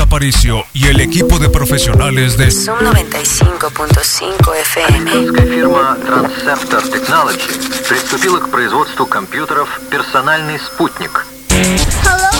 Aparicio y el equipo de profesionales de Son 95.5 FM. Американская фирма Transceptor Technology приступила к производству компьютеров «Персональный спутник». Hello,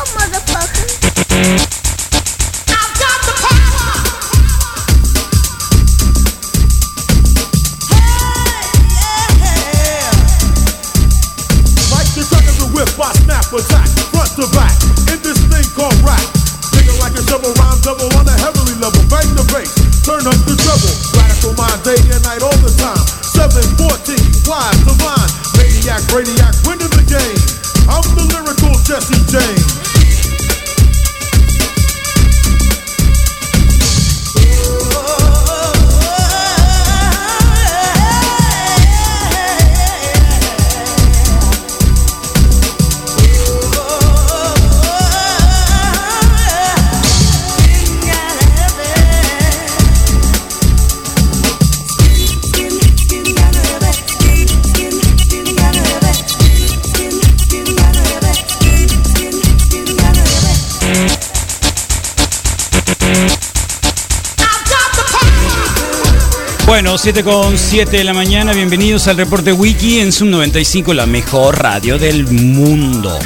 7.7 de la mañana, bienvenidos al reporte Wiki en Zoom 95, la mejor radio del mundo.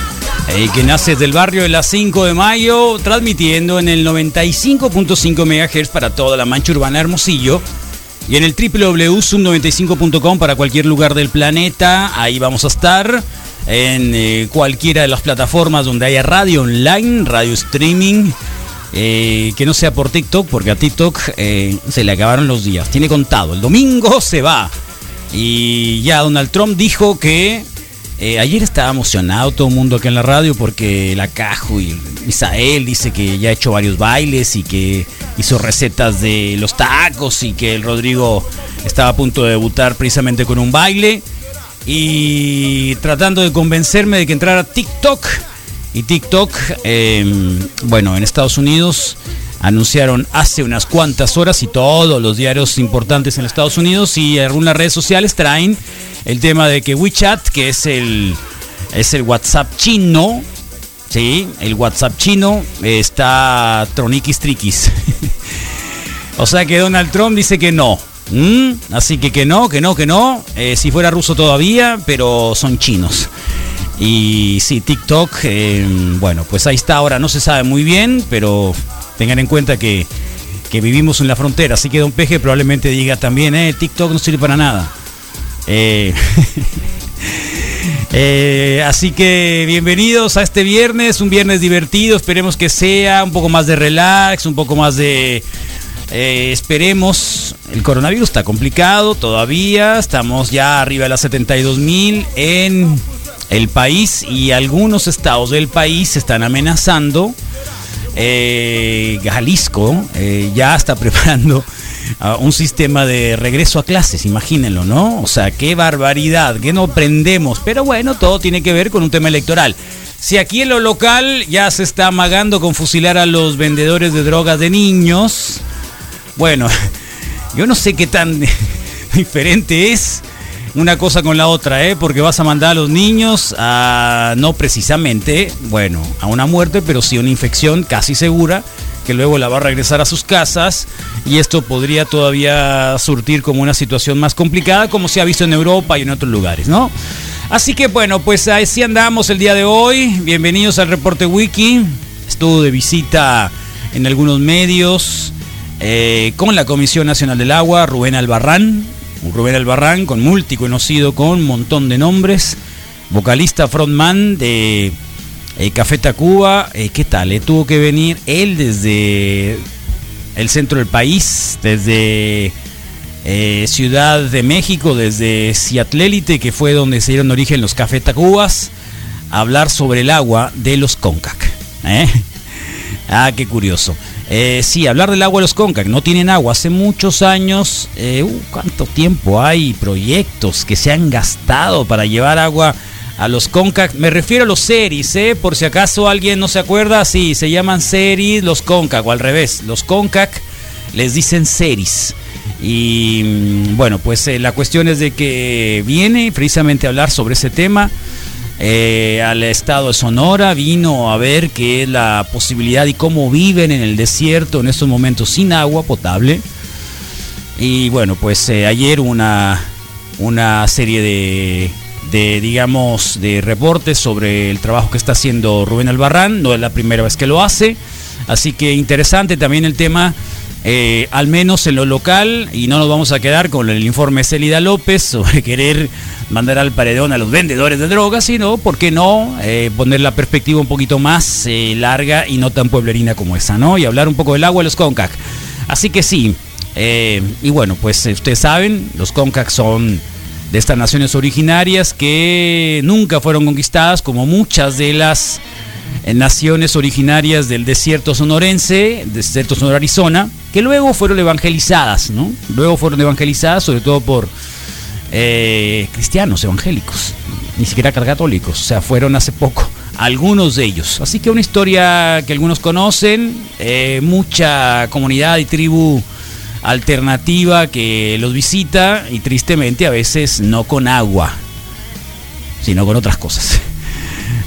Eh, que nace del barrio de las 5 de mayo, transmitiendo en el 95.5 MHz para toda la mancha urbana Hermosillo y en el www.zoom95.com para cualquier lugar del planeta. Ahí vamos a estar en eh, cualquiera de las plataformas donde haya radio online, radio streaming eh, que no sea por TikTok, porque a TikTok eh, se le acabaron los días. Tiene contado. El domingo se va. Y ya Donald Trump dijo que eh, ayer estaba emocionado todo el mundo aquí en la radio porque la Cajo y Misael dice que ya ha hecho varios bailes y que hizo recetas de los tacos y que el Rodrigo estaba a punto de debutar precisamente con un baile y tratando de convencerme de que entrara TikTok. Y TikTok, eh, bueno, en Estados Unidos anunciaron hace unas cuantas horas y todos los diarios importantes en Estados Unidos y algunas redes sociales traen el tema de que WeChat, que es el, es el WhatsApp chino, ¿sí? El WhatsApp chino está troniquis triquis. o sea que Donald Trump dice que no. Así que que no, que no, que no. Eh, si fuera ruso todavía, pero son chinos. Y sí, TikTok, eh, bueno, pues ahí está. Ahora no se sabe muy bien, pero tengan en cuenta que, que vivimos en la frontera. Así que Don Peje probablemente diga también, eh, TikTok no sirve para nada. Eh, eh, así que bienvenidos a este viernes, un viernes divertido, esperemos que sea un poco más de relax, un poco más de... esperemos, el coronavirus está complicado todavía, estamos ya arriba de las 72 mil en el país y algunos estados del país están amenazando. Eh, Jalisco eh, ya está preparando ah, un sistema de regreso a clases, imagínenlo, ¿no? O sea, qué barbaridad, que no prendemos. Pero bueno, todo tiene que ver con un tema electoral. Si aquí en lo local ya se está amagando con fusilar a los vendedores de drogas de niños, bueno, yo no sé qué tan diferente es una cosa con la otra, ¿eh? Porque vas a mandar a los niños a, no precisamente, bueno, a una muerte, pero sí una infección casi segura, que luego la va a regresar a sus casas, y esto podría todavía surtir como una situación más complicada, como se ha visto en Europa y en otros lugares, ¿no? Así que bueno, pues así andamos el día de hoy. Bienvenidos al reporte Wiki. Estuvo de visita en algunos medios eh, con la Comisión Nacional del Agua, Rubén Albarrán. Rubén Albarrán con multiconocido con un montón de nombres. Vocalista frontman de eh, Café Tacuba. Eh, ¿Qué tal? Eh, tuvo que venir él desde el centro del país, desde Ciudad de México, desde Ciatlélite, que fue donde se dieron origen los Café Tacubas, a hablar sobre el agua de los CONCAC. Ah, qué curioso. Eh, sí, hablar del agua de los CONCAC. No tienen agua hace muchos años. Eh, uh, ¿Cuánto tiempo hay? Proyectos que se han gastado para llevar agua a los CONCAC. Me refiero a los series, ¿eh? Por si acaso alguien no se acuerda. Sí, se llaman series los CONCAC o al revés. Los CONCAC les dicen series. Y mm, bueno, pues eh, la cuestión es de que viene precisamente a hablar sobre ese tema. Eh, al estado de Sonora vino a ver qué es la posibilidad y cómo viven en el desierto en estos momentos sin agua potable. Y bueno, pues eh, ayer una, una serie de, de, digamos, de reportes sobre el trabajo que está haciendo Rubén Albarrán. No es la primera vez que lo hace. Así que interesante también el tema, eh, al menos en lo local, y no nos vamos a quedar con el informe Celida López sobre querer mandar al paredón a los vendedores de drogas, sino, ¿por qué no? Eh, poner la perspectiva un poquito más eh, larga y no tan pueblerina como esa, ¿no? Y hablar un poco del agua de los CONCAC. Así que sí, y bueno, pues ustedes saben, los CONCAC son de estas naciones originarias que nunca fueron conquistadas, como muchas de las naciones originarias del desierto sonorense, desierto sonoro Arizona, que luego fueron evangelizadas, ¿no? Luego fueron evangelizadas, sobre todo por eh, cristianos evangélicos, ni siquiera católicos, o sea, fueron hace poco algunos de ellos. Así que una historia que algunos conocen, eh, mucha comunidad y tribu alternativa que los visita y tristemente a veces no con agua, sino con otras cosas.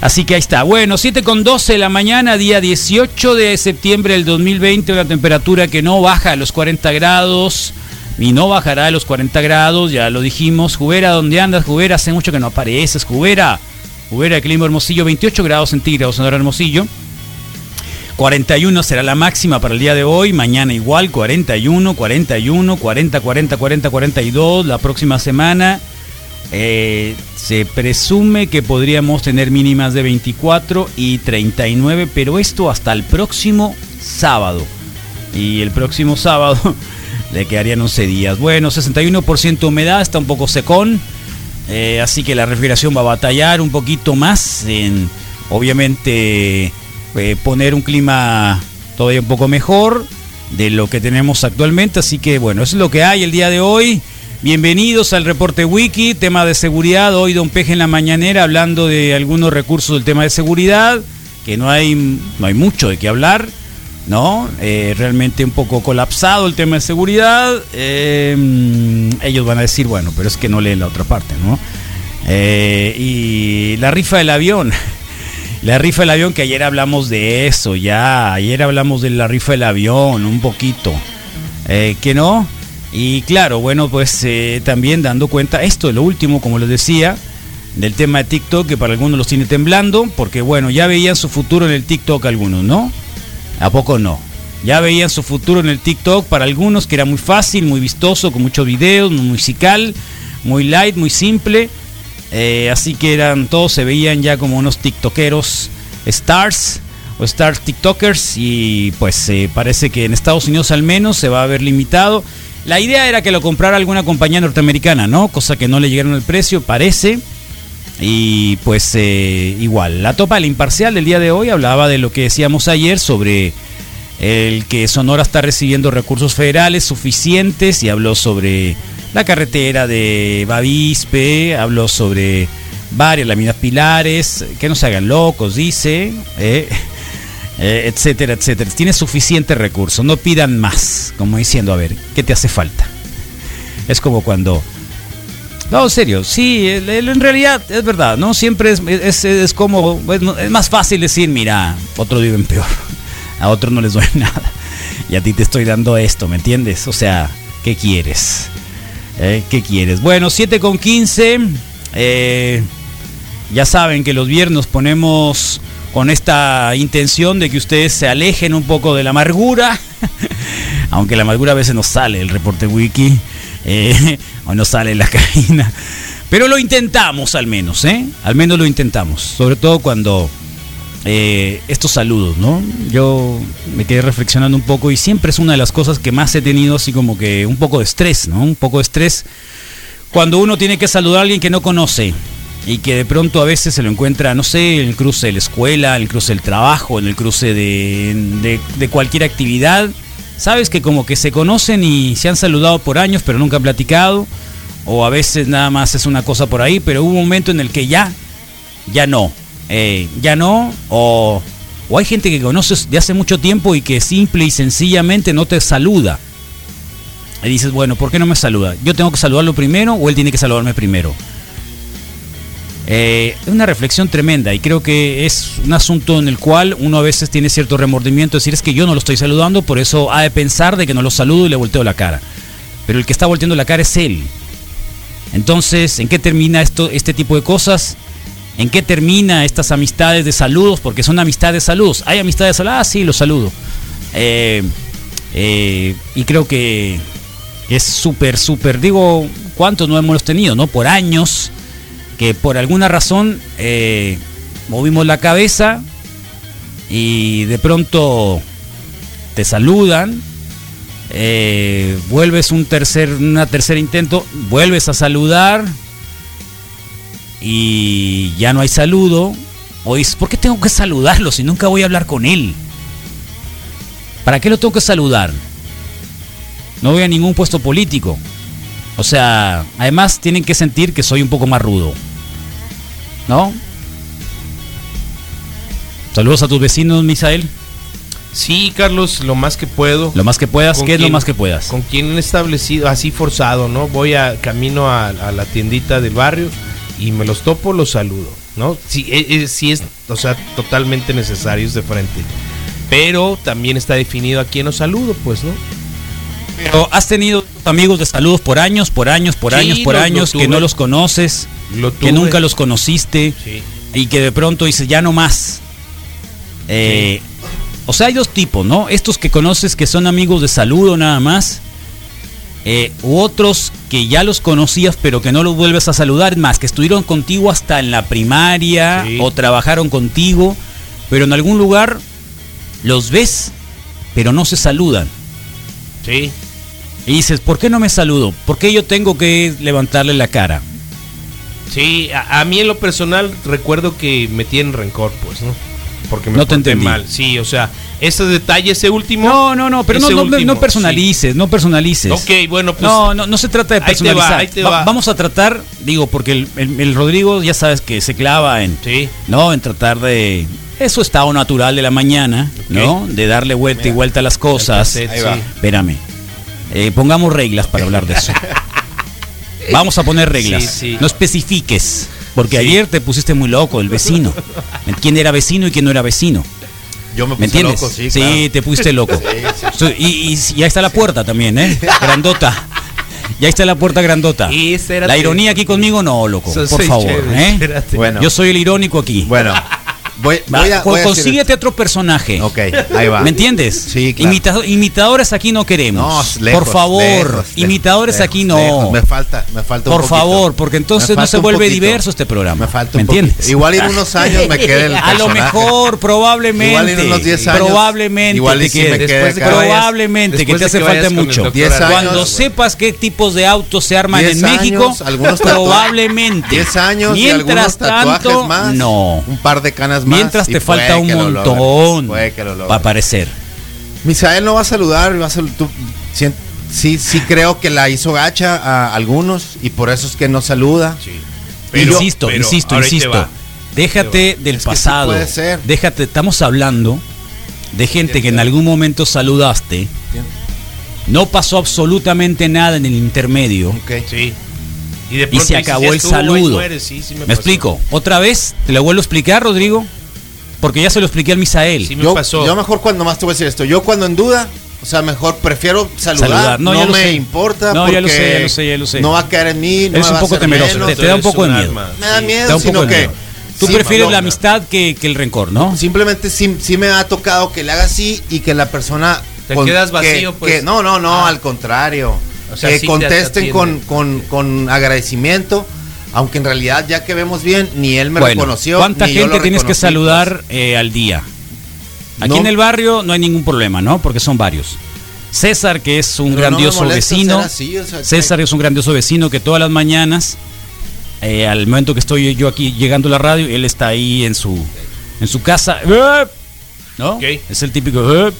Así que ahí está. Bueno, 7 con 12 de la mañana, día 18 de septiembre del 2020, una temperatura que no baja a los 40 grados. y no bajará de los 40 grados, ya lo dijimos. Jubera, ¿dónde andas? Jubera, hace mucho que no apareces, Jubera. Jubera, clima Hermosillo, 28 grados centígrados en Hermosillo. 41 será la máxima para el día de hoy, mañana igual, 41, 41, 40, 40, 40, 42, la próxima semana eh, se presume que podríamos tener mínimas de 24 y 39, pero esto hasta el próximo sábado. Y el próximo sábado le quedarían 11 días. Bueno, 61% humedad, está un poco secón, eh, así que la refrigeración va a batallar un poquito más en, obviamente eh, poner un clima todavía un poco mejor de lo que tenemos actualmente. Así que bueno, eso es lo que hay el día de hoy. Bienvenidos al reporte wiki, tema de seguridad. Hoy Don Peje en la mañanera hablando de algunos recursos del tema de seguridad, que no hay, no hay mucho de qué hablar, ¿no? Eh, realmente un poco colapsado el tema de seguridad. Eh, ellos van a decir, bueno, pero es que no leen la otra parte, ¿no? y la rifa del avión. La rifa del avión, que ayer hablamos de eso, ya. Ayer hablamos de la rifa del avión, un poquito. Eh, que no. Y claro, bueno, pues eh, también dando cuenta, esto es lo último, como les decía, del tema de TikTok, que para algunos los tiene temblando, porque bueno, ya veían su futuro en el TikTok algunos, ¿no? ¿A poco no? Ya veían su futuro en el TikTok para algunos, que era muy fácil, muy vistoso, con muchos videos, muy musical, muy light, muy simple. Eh, así que eran, todos se veían ya como unos tiktokeros stars o stars tiktokers y pues eh, parece que en Estados Unidos al menos se va a ver limitado. La idea era que lo comprara alguna compañía norteamericana, ¿no? Cosa que no le llegaron el precio, parece. Y pues eh, igual, la topa del imparcial del día de hoy hablaba de lo que decíamos ayer sobre el que Sonora está recibiendo recursos federales suficientes y habló sobre la carretera de Bavispe, habló sobre varias láminas pilares, que no se hagan locos, dice, eh, eh, etcétera, etcétera. Tiene suficiente recursos, no pidan más, como diciendo, a ver, ¿qué te hace falta? Es como cuando... No, en serio, sí, en realidad es verdad, ¿no? Siempre es, es, como, es más fácil decir, mira, otros viven peor, a otros no les duele nada, y a ti te estoy dando esto, ¿me entiendes? O sea, ¿qué quieres? Eh, ¿Qué quieres? Bueno, 7 con 15. Eh, ya saben que los viernes ponemos con esta intención de que ustedes se alejen un poco de la amargura. Aunque la amargura a veces nos sale el reporte wiki. Eh, o nos sale la cabina. Pero lo intentamos al menos, ¿eh? Al menos lo intentamos. Sobre todo cuando eh, estos saludos, ¿no? Yo me quedé reflexionando un poco y siempre es una de las cosas que más he tenido así como que un poco de estrés, ¿no? Un poco de estrés cuando uno tiene que saludar a alguien que no conoce y que de pronto a veces se lo encuentra, no sé, en el cruce de la escuela, en el cruce del trabajo, en el cruce de, de cualquier actividad. Sabes que como que se conocen y se han saludado por años pero nunca han platicado. O a veces nada más es una cosa por ahí, pero hubo un momento en el que ya, ya no eh, ya no, o, o hay gente que conoces de hace mucho tiempo y que simple y sencillamente no te saluda. Y dices, bueno, ¿por qué no me saluda? ¿Yo tengo que saludarlo primero o él tiene que saludarme primero? Eh, es una reflexión tremenda y creo que es un asunto en el cual uno a veces tiene cierto remordimiento, decir es que yo no lo estoy saludando, por eso ha de pensar de que no lo saludo y le volteo la cara. Pero el que está volteando la cara es él. Entonces, ¿en qué termina esto, este tipo de cosas? ¿En qué termina estas amistades de saludos? Porque son amistades de saludos. ¿Hay amistades de saludos? Ah, sí, los saludo. Eh, eh, y creo que es súper, súper. Digo, ¿cuántos no hemos tenido, no? Por años, que por alguna razón eh, movimos la cabeza y de pronto te saludan. vuelves un tercer, una tercer intento, vuelves a saludar y ya no hay saludo, o dices, ¿por qué tengo que saludarlo si nunca voy a hablar con él? ¿Para qué lo tengo que saludar? No voy a ningún puesto político. O sea, además tienen que sentir que soy un poco más rudo. ¿No? Saludos a tus vecinos, Misael. Sí, Carlos, lo más que puedo. Lo más que puedas, ¿qué es lo más que puedas? Con quien he establecido, así forzado, ¿no? Voy a camino a, a la tiendita del barrio y me los topo, los saludo, ¿no? Si e, e, es, o sea, totalmente necesarios de frente. Pero también está definido a quién los saludo, pues, ¿no? Pero has tenido amigos de saludos por años, por años, por Sí, años, por lo- lo años, que no los conoces, Lo que nunca los conociste Sí. y que de pronto dices, ya no más. Eh, O sea, hay dos tipos, ¿no? Estos que conoces que son amigos de saludo nada más. eh, u otros que ya los conocías pero que no los vuelves a saludar, más que estuvieron contigo hasta en la primaria Sí. o trabajaron contigo, pero en algún lugar los ves pero no se saludan. Sí. Y dices, ¿por qué no me saludo? ¿Por qué yo tengo que levantarle la cara? Sí, a, a mí en lo personal recuerdo que me tienen rencor, pues, ¿no? Porque me No te entendí. mal. Sí, o sea, ese detalle, ese último. No, no, no, pero no, no, último, no personalices, no personalices. Ok, bueno, pues. no, no, no se trata de ahí te va, personalizar. ahí te Va- va. vamos a tratar, digo, porque el, el- el Rodrigo ya sabes que se clava en, Sí. no, en tratar de eso estado natural de la mañana, ¿no? De darle vuelta y vuelta a las cosas. cassette, Ahí va. sí. Espérame. Eh, pongamos reglas para hablar de eso. Vamos a poner reglas. Sí, sí. No especifiques. Porque Sí. ayer te pusiste muy loco, el vecino. ¿Quién era vecino y quién no era vecino? Yo me ¿Me puse entiendes? loco, sí, sí, claro. te pusiste loco. Sí, So- Y, y ya está la puerta también, ¿eh? Grandota. Ya está la puerta grandota. Y. La ironía aquí conmigo, no, loco. Por favor, ¿eh? Bueno. Yo soy el irónico aquí. Bueno, voy, voy a, voy a decir- consíguete otro personaje. Ok, ahí va. ¿Me entiendes? Sí, claro. Imita- imitadores aquí no queremos. No, lejos, Por favor, lejos, lejos, imitadores aquí no. Me falta, me falta un Por poquito. favor, porque entonces Me no se vuelve poquito. diverso este programa. Me falta ¿Me un poquito. entiendes? Igual en unos años me quede el A lo personaje. mejor, probablemente. Igual en unos 10 años, Probablemente. igual y sí me quede- de probablemente que te hace que falta mucho. 10 años, Cuando sepas qué tipos de autos se arman en 10 México, algunos probablemente. 10 años y algunos tatuajes más. no. Un par de canas más. Mientras y te falta un montón Puede que lo logre. para aparecer. Misael no va a saludar, va a saludar. tú- sien- sí, sí creo que la hizo gacha a algunos y por eso es que no saluda. Sí. insisto, pero insisto, insisto. Déjate del Es que sí pasado. puede ser. Déjate, estamos hablando de gente que en algún momento saludaste. No pasó absolutamente nada en el intermedio. Ok. Sí. Y, de Y se acabó el saludo. muere, sí, sí me ¿Me explico? Otra vez, te lo vuelvo a explicar, Rodrigo. Porque ya se lo expliqué al Misael. Sí me Yo, pasó. yo mejor cuando más te voy a decir esto. Yo cuando en duda, o sea, mejor prefiero saludar. Saludar. No, No, me sé. importa. No, ya lo porque sé, ya lo sé, ya lo sé. No va a caer en mí. No me un va a poco temeroso, menos. te- te da un poco de miedo. alma. Me da miedo, Te da un sino poco que. miedo. Tú sí, prefieres la amistad que, que el rencor, ¿no? Simplemente sí, sí me ha tocado que le haga así y que la persona. Te quedas vacío, que- pues. que- no, no, no, Ah. al contrario. O sea, que contesten con, con, con agradecimiento. Aunque en realidad, ya que vemos bien, ni él me Bueno, reconoció. ¿Cuánta ni yo gente lo tienes que saludar eh, al día? Aquí No. en el barrio no hay ningún problema, ¿no? Porque son varios. César, que es un Pero grandioso vecino. ser así, o sea, que- César es un grandioso vecino que todas las mañanas, eh, al momento que estoy yo aquí llegando a la radio, él está ahí en su, en su casa. ¡Eh! ¿No? Es el típico. ¡Eh!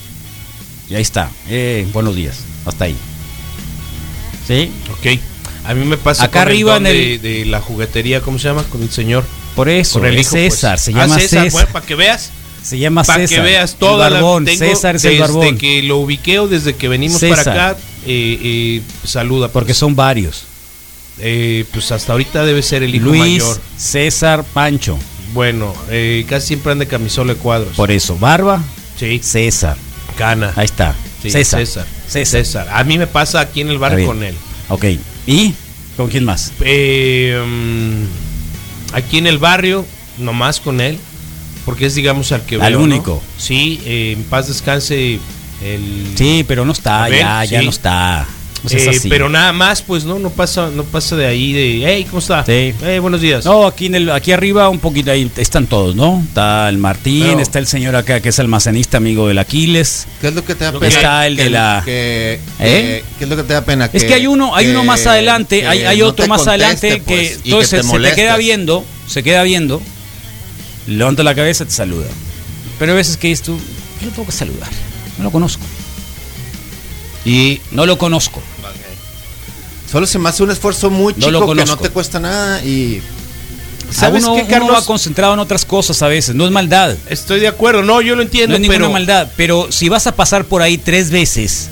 Y ahí está. Eh, buenos días. Hasta ahí. ¿Sí? Ok. A mí me pasa Acá con el arriba don en de, el- de la juguetería, ¿cómo se llama? Con el señor. Por eso, el hijo, pues. César. Se Ah, llama César. César. Bueno, para que veas. Se llama Para César. que veas el toda barbón. la tengo César es el desde barbón. que lo ubiqueo, desde que venimos César. para acá, eh, eh, saluda. Porque son varios. Eh, pues hasta ahorita debe ser el hijo Luis, mayor. César, Pancho. Bueno, eh, casi siempre anda camisola de cuadros. Por eso, Barba, sí, César. Cana. Ahí está. Sí, César. César. César. César. A mí me pasa aquí en el bien. con él. Ok. ¿Y con quién más? Eh, mm, aquí en el barrio, nomás con él, porque es, digamos, al que Al veo, ¿no? único. Sí, eh, en paz descanse el... Sí, pero no está, Abel, ya, ya no está. Pues es Eh, así. pero nada más, pues no, no pasa, no pasa de ahí de, hey, ¿cómo está? Sí. Hey, buenos días. No, aquí, en el, aquí arriba un poquito ahí están todos, ¿no? Está el Martín, Pero- está el señor acá que es almacenista amigo del Aquiles. ¿Qué es lo que te da pena? que- Está el de Que- la- que- ¿Eh? que- ¿Qué es lo que te da pena? Es que hay uno, hay uno más adelante, hay, hay otro más conteste, adelante pues, que entonces te se te queda viendo, se queda viendo, levanta la cabeza y te saluda. Pero hay veces que dices tú, yo lo tengo que saludar, no lo conozco. Y No lo conozco. solo se me hace un esfuerzo muy No chico que no te cuesta nada y ¿Sabes uno, qué, uno Carlos? va concentrado en otras cosas a veces, no es maldad. Estoy de acuerdo, no, yo lo entiendo, No ninguna pero... maldad, pero si vas a pasar por ahí tres veces,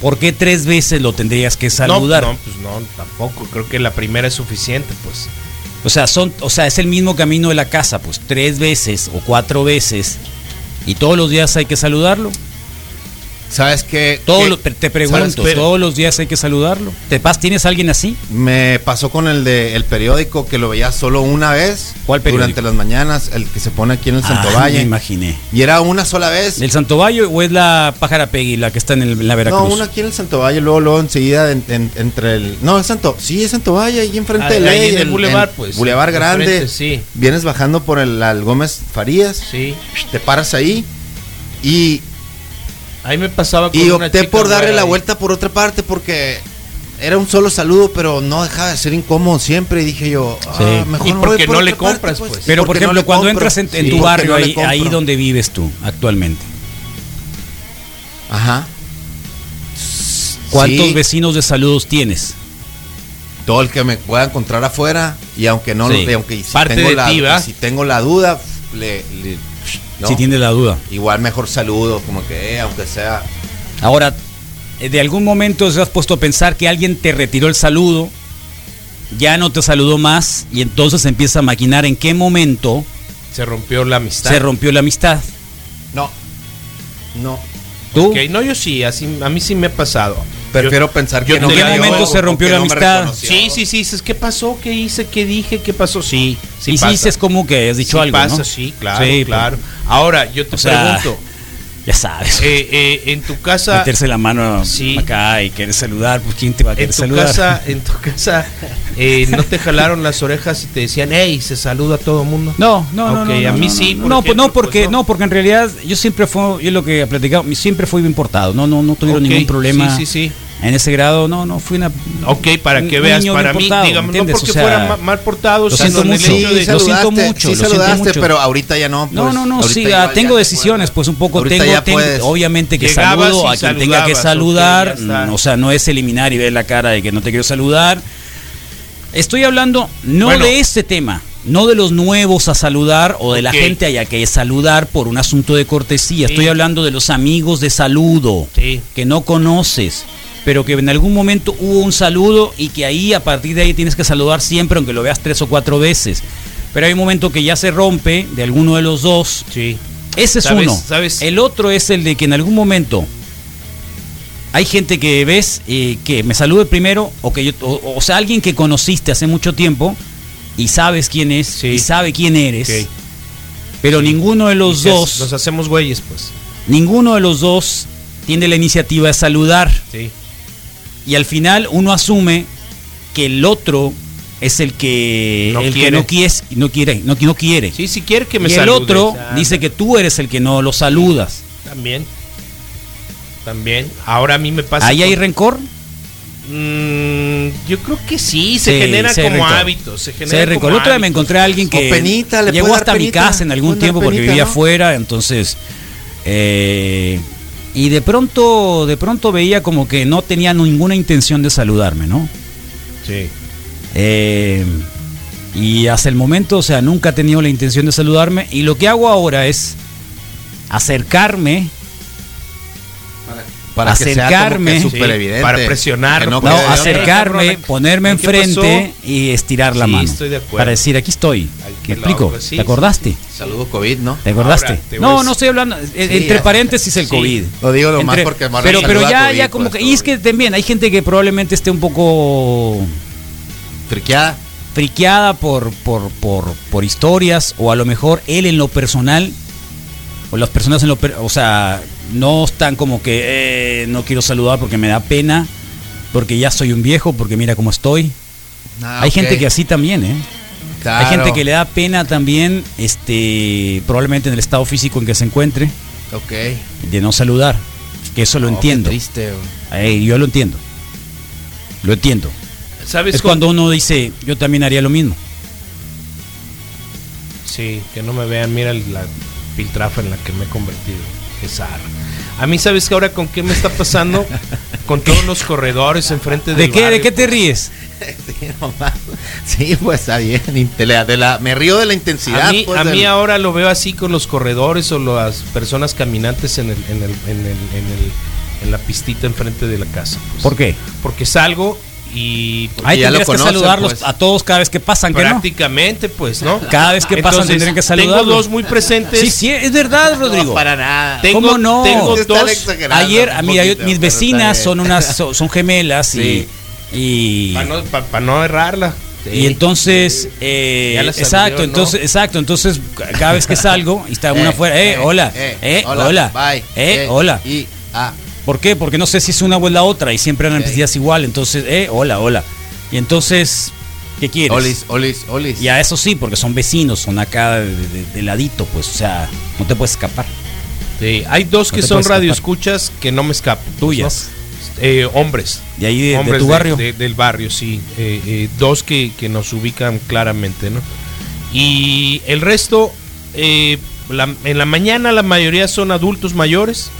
¿por qué tres veces lo tendrías que saludar? No, no, pues no, tampoco. Creo que la primera es suficiente, pues. O sea, son, o sea, es el mismo camino de la casa, pues tres veces o cuatro veces y todos los días hay que saludarlo. ¿Sabes qué? Todo ¿Qué? lo- te te ¿Sabes pregunto, todos los días hay que saludarlo. ¿Te pas, ¿Tienes a alguien así? Me pasó con el de el periódico que lo veía solo una vez. ¿Cuál periódico? Durante las mañanas, el que se pone aquí en el Santo Ah, Valle. me imaginé. Y era una sola vez. ¿El Santo Valle o es la Pájara Peggy, la que está en, el- en la Veracruz? No, una aquí en el Santo Valle, luego, luego enseguida en- en- entre el. No, es Santo. Sí, es Santo Valle, ahí enfrente Ahí- de en el Boulevard, pues, Boulevard Grande. sí. Vienes bajando por el al Gómez Farías. Sí. Te paras ahí. Y, Ahí me pasaba con y una opté chica por darle la ahí. vuelta por otra parte porque. Era un solo saludo, pero no dejaba de ser incómodo siempre. Y dije yo, ah, Sí. mejor Y me porque voy por no le parte, compras, pues. Pero por no ejemplo, cuando compro. entras en, en Sí, tu barrio, ahí, ahí donde vives tú actualmente, Ajá. ¿cuántos Sí. vecinos de saludos tienes? todo el que me pueda encontrar afuera y aunque no Sí. y aunque si Parte tengo de la si tengo la duda le, le- ¿no? Si tienes la duda. igual mejor saludo como que eh, aunque sea Ahora, eh, ¿de algún momento se has puesto a pensar que alguien te retiró el saludo, ya no te saludó más y entonces empieza a maquinar en qué momento Se rompió la amistad. se rompió la amistad? no no ¿Tú? Ok, no, yo sí, así, a mí sí me ha pasado. Prefiero pensar yo que no ¿en qué momento se rompió la amistad? Sí, sí, sí, dices, ¿qué pasó? ¿Qué hice? ¿Qué dije? ¿Qué pasó? Sí, sí y pasa. sí, es como que has dicho Sí algo, pasa, ¿no? sí, claro, Sí, claro. Ahora, yo te O sea, pregunto, Ya sabes. eh, eh, en tu casa, meterse la mano sí. acá y querer saludar, pues quién te va a en querer tu saludar. casa, en tu casa, eh, ¿no te jalaron las orejas y te decían, hey, se saluda a todo mundo? No, no, no, Ok, no, no, a mí no, sí, No, por no, pues, ejemplo, no, porque pues, no. no, porque en realidad yo siempre fue, yo lo que he platicado, siempre fui bien portado. No, no, no tuvieron ningún problema. Sí, sí, sí. En ese grado, no, no, fui una. Ok, para que un veas, niño para mí, portado, digamos, no porque O sea, fuera ma- mal portado, lo siento mucho. de- Sí, lo siento mucho, sí lo siento saludaste, mucho. pero ahorita ya no. No, pues, no, no, sí, igual ah, ya tengo te decisiones, pues un poco tengo, ya tengo- obviamente que saludo a quien tenga que saludar, ya o sea, no es eliminar y ver la cara de que no te quiero saludar. Estoy hablando no Bueno. de este tema, no de los nuevos a saludar o de la gente haya que saludar por un asunto de cortesía. Sí. Estoy hablando de los amigos de saludo Sí. que no conoces, pero que en algún momento hubo un saludo y que ahí a partir de ahí tienes que saludar siempre, aunque lo veas tres o cuatro veces. Pero hay un momento que ya se rompe de alguno de los dos. Sí. Ese es ¿Sabes? uno. ¿Sabes? El otro es el de que en algún momento hay gente que ves eh, que me salude primero o que yo, o, o sea, alguien que conociste hace mucho tiempo y sabes quién es Sí. y sabe quién eres. Ok. Pero ninguno de los dos, Nos hacemos güeyes, pues. ninguno de los dos tiene la iniciativa de saludar Sí. Y al final uno asume que el otro es el que No el que quiere. no quiere, no quiere, no, no quiere. Sí, si quiere que me y el saludes. otro Ah, dice que tú eres el que no lo saludas. También. También. Ahora a mí me pasa. ¿Ahí hay rencor? Mm, yo creo que sí, se Sí, genera como rencor. hábitos. Se Se genera rencor. como El otro día me encontré a alguien que penita, le llegó hasta mi casa en algún tiempo porque penita, vivía ¿no? afuera, entonces eh, y de pronto de pronto veía como que no tenía ninguna intención de saludarme, ¿no? Sí. Eh, y hasta el momento, o sea, nunca he tenido la intención de saludarme y lo que hago ahora es acercarme para que sea como que acercarme. Sí, evidente, para presionar, que no acercarme, ponerme enfrente y estirar la Sí, mano. estoy de acuerdo. Para decir, aquí estoy. ¿Me explico? loco, sí, ¿Te acordaste? Saludo COVID, ¿no? ¿Te acordaste? Ahora, te no, no estoy hablando. eh, entre ya. paréntesis el Sí. COVID. Lo digo nomás Entre- porque Marlon Pero, pero ya, COVID, ya como pues, que. Y es que también hay gente que probablemente esté un poco Friqueada. friqueada por, por, por, por historias o a lo mejor él en lo personal o las personas en lo o sea no están como que eh, no quiero saludar porque me da pena porque ya soy un viejo porque mira cómo estoy Ah, hay gente que así también eh Claro. hay gente que le da pena también este probablemente en el estado físico en que se encuentre Ok. de no saludar que eso lo Oh, qué entiendo triste. Eh, yo lo entiendo lo entiendo ¿Sabes es cómo- cuando uno dice yo también haría lo mismo Sí, que no me vean, mira la piltrafa en la que me he convertido. A mí, ¿sabes que ahora con qué me está pasando? con todos los corredores enfrente del ¿De qué, ¿De barrio, qué te ríes? Sí, nomás. Sí, pues está bien. De la- de la- me río de la intensidad. A mí, pues, a mí del- ahora lo veo así con los corredores o las personas caminantes en, el, en, el, en, el, en, el- en la pistita enfrente de la casa. pues. ¿Por qué? Porque salgo y pues, Ahí ya lo que saludarlos pues. a todos cada vez que pasan, ¿que no? prácticamente, pues, ¿no? Cada vez que pasan tendrían que saludarlos. Tengo dos muy presentes. Sí, sí, es verdad, Rodrigo. para nada. Tengo, ¿Cómo no? Tengo dos. Ayer, a mí, poquito, mis vecinas son unas son, son gemelas Sí. y y, Para no, pa- pa no errarla. y entonces eh, exacto, ¿no? entonces exacto, entonces cada vez que salgo y está una afuera, eh, hola, eh, hola, bye, eh, hola. Y, ah, ¿Por qué? Porque no sé si es una o es la otra y siempre eran Ok. vestidas igual, entonces, eh, hola, hola. Y entonces, ¿qué quieres? olis, olis, olis. Y a eso sí, porque son vecinos, son acá de, de- de ladito, pues, o sea, no te puedes escapar. Sí, hay dos No que son radioescuchas que no me escapan. pues, Tuyas. ¿no? Eh, hombres. De ahí de, de hombres tu barrio. de- del barrio, sí. Eh, eh, dos que, que nos ubican claramente, ¿no? Y el resto, eh, la- en la mañana la mayoría son adultos mayores.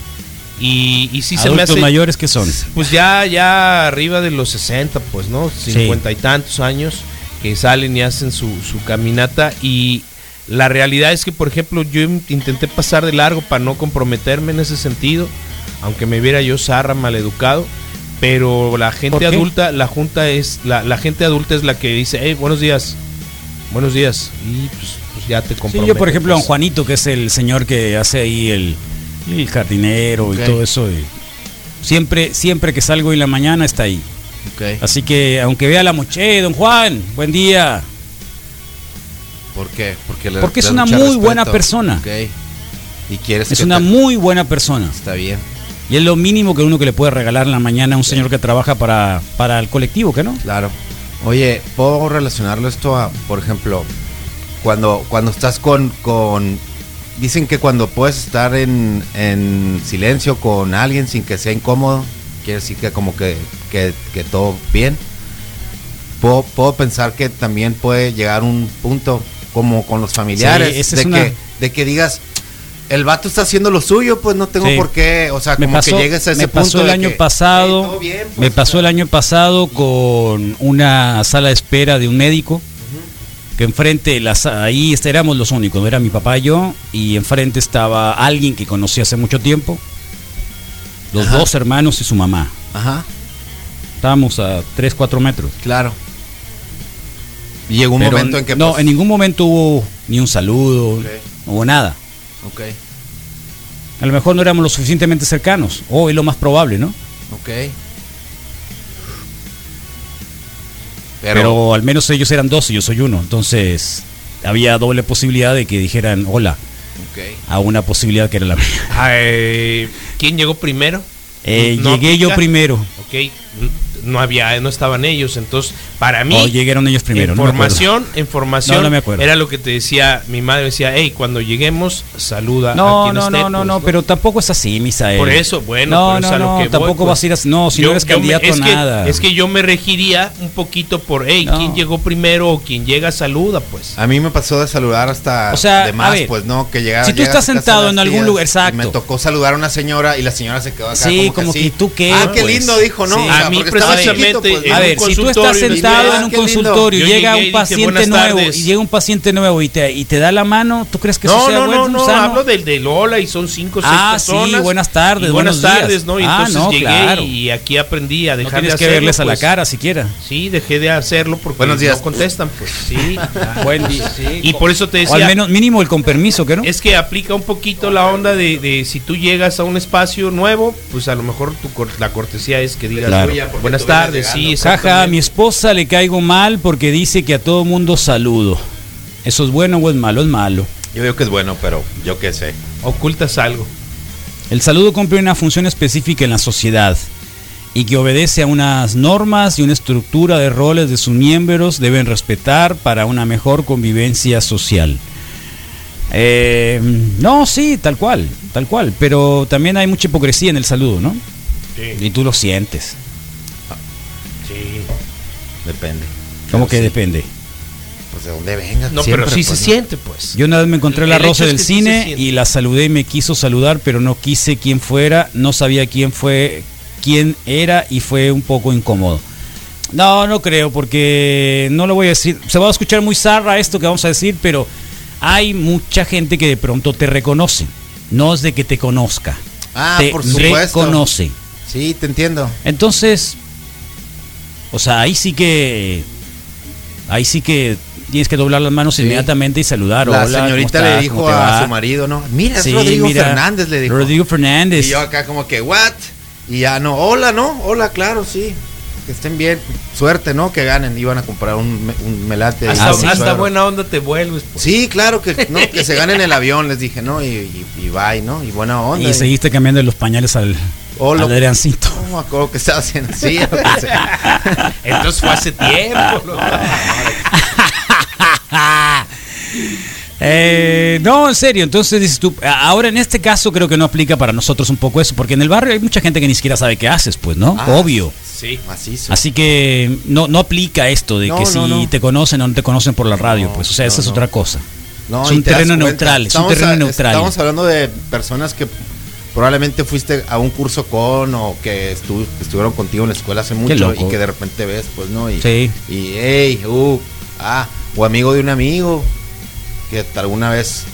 Y, y sí se me hace. mayores que son. Pues ya, ya arriba de los 60, pues, ¿no? 50 y tantos años que salen y hacen su, su caminata. Y la realidad es que, por ejemplo, yo intenté pasar de largo para no comprometerme en ese sentido, aunque me viera yo zarra, maleducado. Pero la ¿Por gente adulta, la junta es, la, la gente adulta es la que dice, hey, buenos días, buenos días. Y pues, pues ya te Sí, comprometes. yo, por ejemplo, a pues. Juanito, que es el señor que hace ahí el, el jardinero y todo eso. y siempre, siempre que salgo en la mañana está ahí. Así que, aunque vea la moche, don Juan, buen día. ¿Por qué? Porque, le- Porque es una muy buena persona. Y quieres Es que una te- muy buena persona. Está bien. Y es lo mínimo que uno que le puede regalar en la mañana a un señor que trabaja para, para el colectivo, ¿que no? Claro. Oye, ¿puedo relacionarlo esto a, por ejemplo, cuando, cuando estás con, con... Dicen que cuando puedes estar en, en silencio con alguien sin que sea incómodo, quiere decir que como que, que, que todo bien. Puedo, puedo pensar que también puede llegar un punto como con los familiares, Sí, esa de, es una- que, de que digas, el vato está haciendo lo suyo, pues no tengo Sí. por qué, o sea, me como pasó, que llegues a ese me pasó punto el de año que, pasado "Hey, todo bien, pues, me pasó el año pasado con una sala de espera de un médico que enfrente las ahí este, éramos los únicos era mi papá y yo y enfrente estaba alguien que conocí hace mucho tiempo los Ajá. dos hermanos y su mamá Ajá. estábamos a 3, 4 metros Claro. Y llegó un Pero momento en que. no pues, en ningún momento hubo ni un saludo Ok. no hubo nada Ok, a lo mejor no éramos lo suficientemente cercanos o es lo más probable no ok. Pero, Pero. al menos ellos eran dos y yo soy uno. Entonces había doble posibilidad de que dijeran hola a una posibilidad que era la mía. Eh, ¿Quién llegó primero? Eh, No llegué yo primero. Ok, no había, no estaban ellos, entonces para mí O llegaron ellos primero. no me acuerdo. información, información No, no me acuerdo. era lo que te decía mi madre decía, hey, cuando lleguemos saluda a No, quien no, esté, no, no, pues, no, pero tampoco es así, Misael. Por eso, bueno, no, pero es no, a lo no, que voy, tampoco pues. vas a ir así. No, si Yo- no eres me- candidato es a que, nada. Es que yo me regiría un poquito por, hey, No. ¿quién llegó primero o quien llega saluda, pues. A mí me pasó de saludar hasta O sea, de a más, ver, pues no, que llegaba. si tú estás a sentado en algún lugar, exacto. Me tocó saludar a una señora y la señora se quedó acá. Sí, como que tú qué, Ah, qué pues. lindo, dijo, ¿no? A mí precisamente, pues, en ¿no? A un ver, si tú estás sentado en "Ah, un qué lindo". consultorio y llega un paciente "Buenas nuevo tardes". y llega un paciente nuevo y te, y te da la mano, ¿tú crees que eso No, sea no, bueno, no, no, sano? hablo del de Lola y son cinco o seis Ah, sí, personas. buenas tardes, y buenas días. tardes, ¿no? Y Ah, entonces no, llegué claro. y aquí aprendí a No dejar de tienes que hacerlo, verles a la pues. cara siquiera. Sí, dejé de hacerlo porque Buenos días. no contestan, pues sí. Buen día. Y por eso te O al decía, menos mínimo el con permiso, ¿que no? es que aplica un poquito la onda de, de si tú llegas a un espacio nuevo, pues a lo mejor tu la cortesía es que digas Claro. "Oye, buenas tardes, sí, Jaja, a mi esposa le caigo mal porque dice que a todo mundo saludo. ¿Eso es bueno o es malo? Es malo. Yo digo que es bueno, pero yo qué sé. ocultas algo. El saludo cumple una función específica en la sociedad y que obedece a unas normas y una estructura de roles de sus miembros deben respetar para una mejor convivencia social. Eh, no, sí, tal cual, tal cual, pero también hay mucha hipocresía en el saludo, ¿no? Y tú lo sientes. Depende. ¿Cómo que Sí. depende? Pues de dónde vengas. No, siempre, pero sí pues, se ¿no? siente, pues. Yo una vez me encontré la rosa del cine y la saludé y me quiso saludar, pero no quise quién fuera, no sabía quién fue, quién era y fue un poco incómodo. No, no creo, porque no lo voy a decir. Se va a escuchar muy zarra esto que vamos a decir, pero hay mucha gente que de pronto te reconoce. No es de que te conozca. Ah, te por supuesto. reconoce. Sí, te entiendo. Entonces, O sea, ahí sí que. Ahí sí que tienes que doblar las manos inmediatamente y saludar. La Hola, ¿cómo señorita le dijo ¿Cómo te a va? su marido, ¿no? Mira, es Sí, Rodrigo mira, Fernández, le dijo. Rodrigo Fernández. Y yo acá como que, ¿what? Y ya no, hola, ¿no? Hola, claro, sí. Que estén bien. Suerte, ¿no? Que ganen. Iban a comprar un, un melate. Hasta, Ah, sí. hasta buena onda te vuelves. pues. Sí, claro, que, no, que se ganen el avión, les dije, ¿no? Y, y, y bye, ¿no? Y buena onda. Y seguiste cambiando los pañales al, Oh, lo- al Adriancito. No me acuerdo que estaba haciendo así. o. Entonces fue hace tiempo. ¿no? Eh, no, en serio, entonces dices tú, ahora en este caso creo que no aplica para nosotros un poco eso, porque en el barrio hay mucha gente que ni siquiera sabe qué haces, pues, ¿no? Ah, Obvio. Sí. Macizo. Así que no, no aplica esto de No, que si no, te conocen o no te conocen por la radio, pues, o sea, no, esa es no. otra cosa. No, es un terreno neutral, es un terreno a- neutral. Estamos hablando de personas que probablemente fuiste a un curso con o que estu- estuvieron contigo en la escuela hace mucho y que de repente ves, pues, ¿no? Y, Sí. y hey, uh, ah, o amigo de un amigo que alguna vez,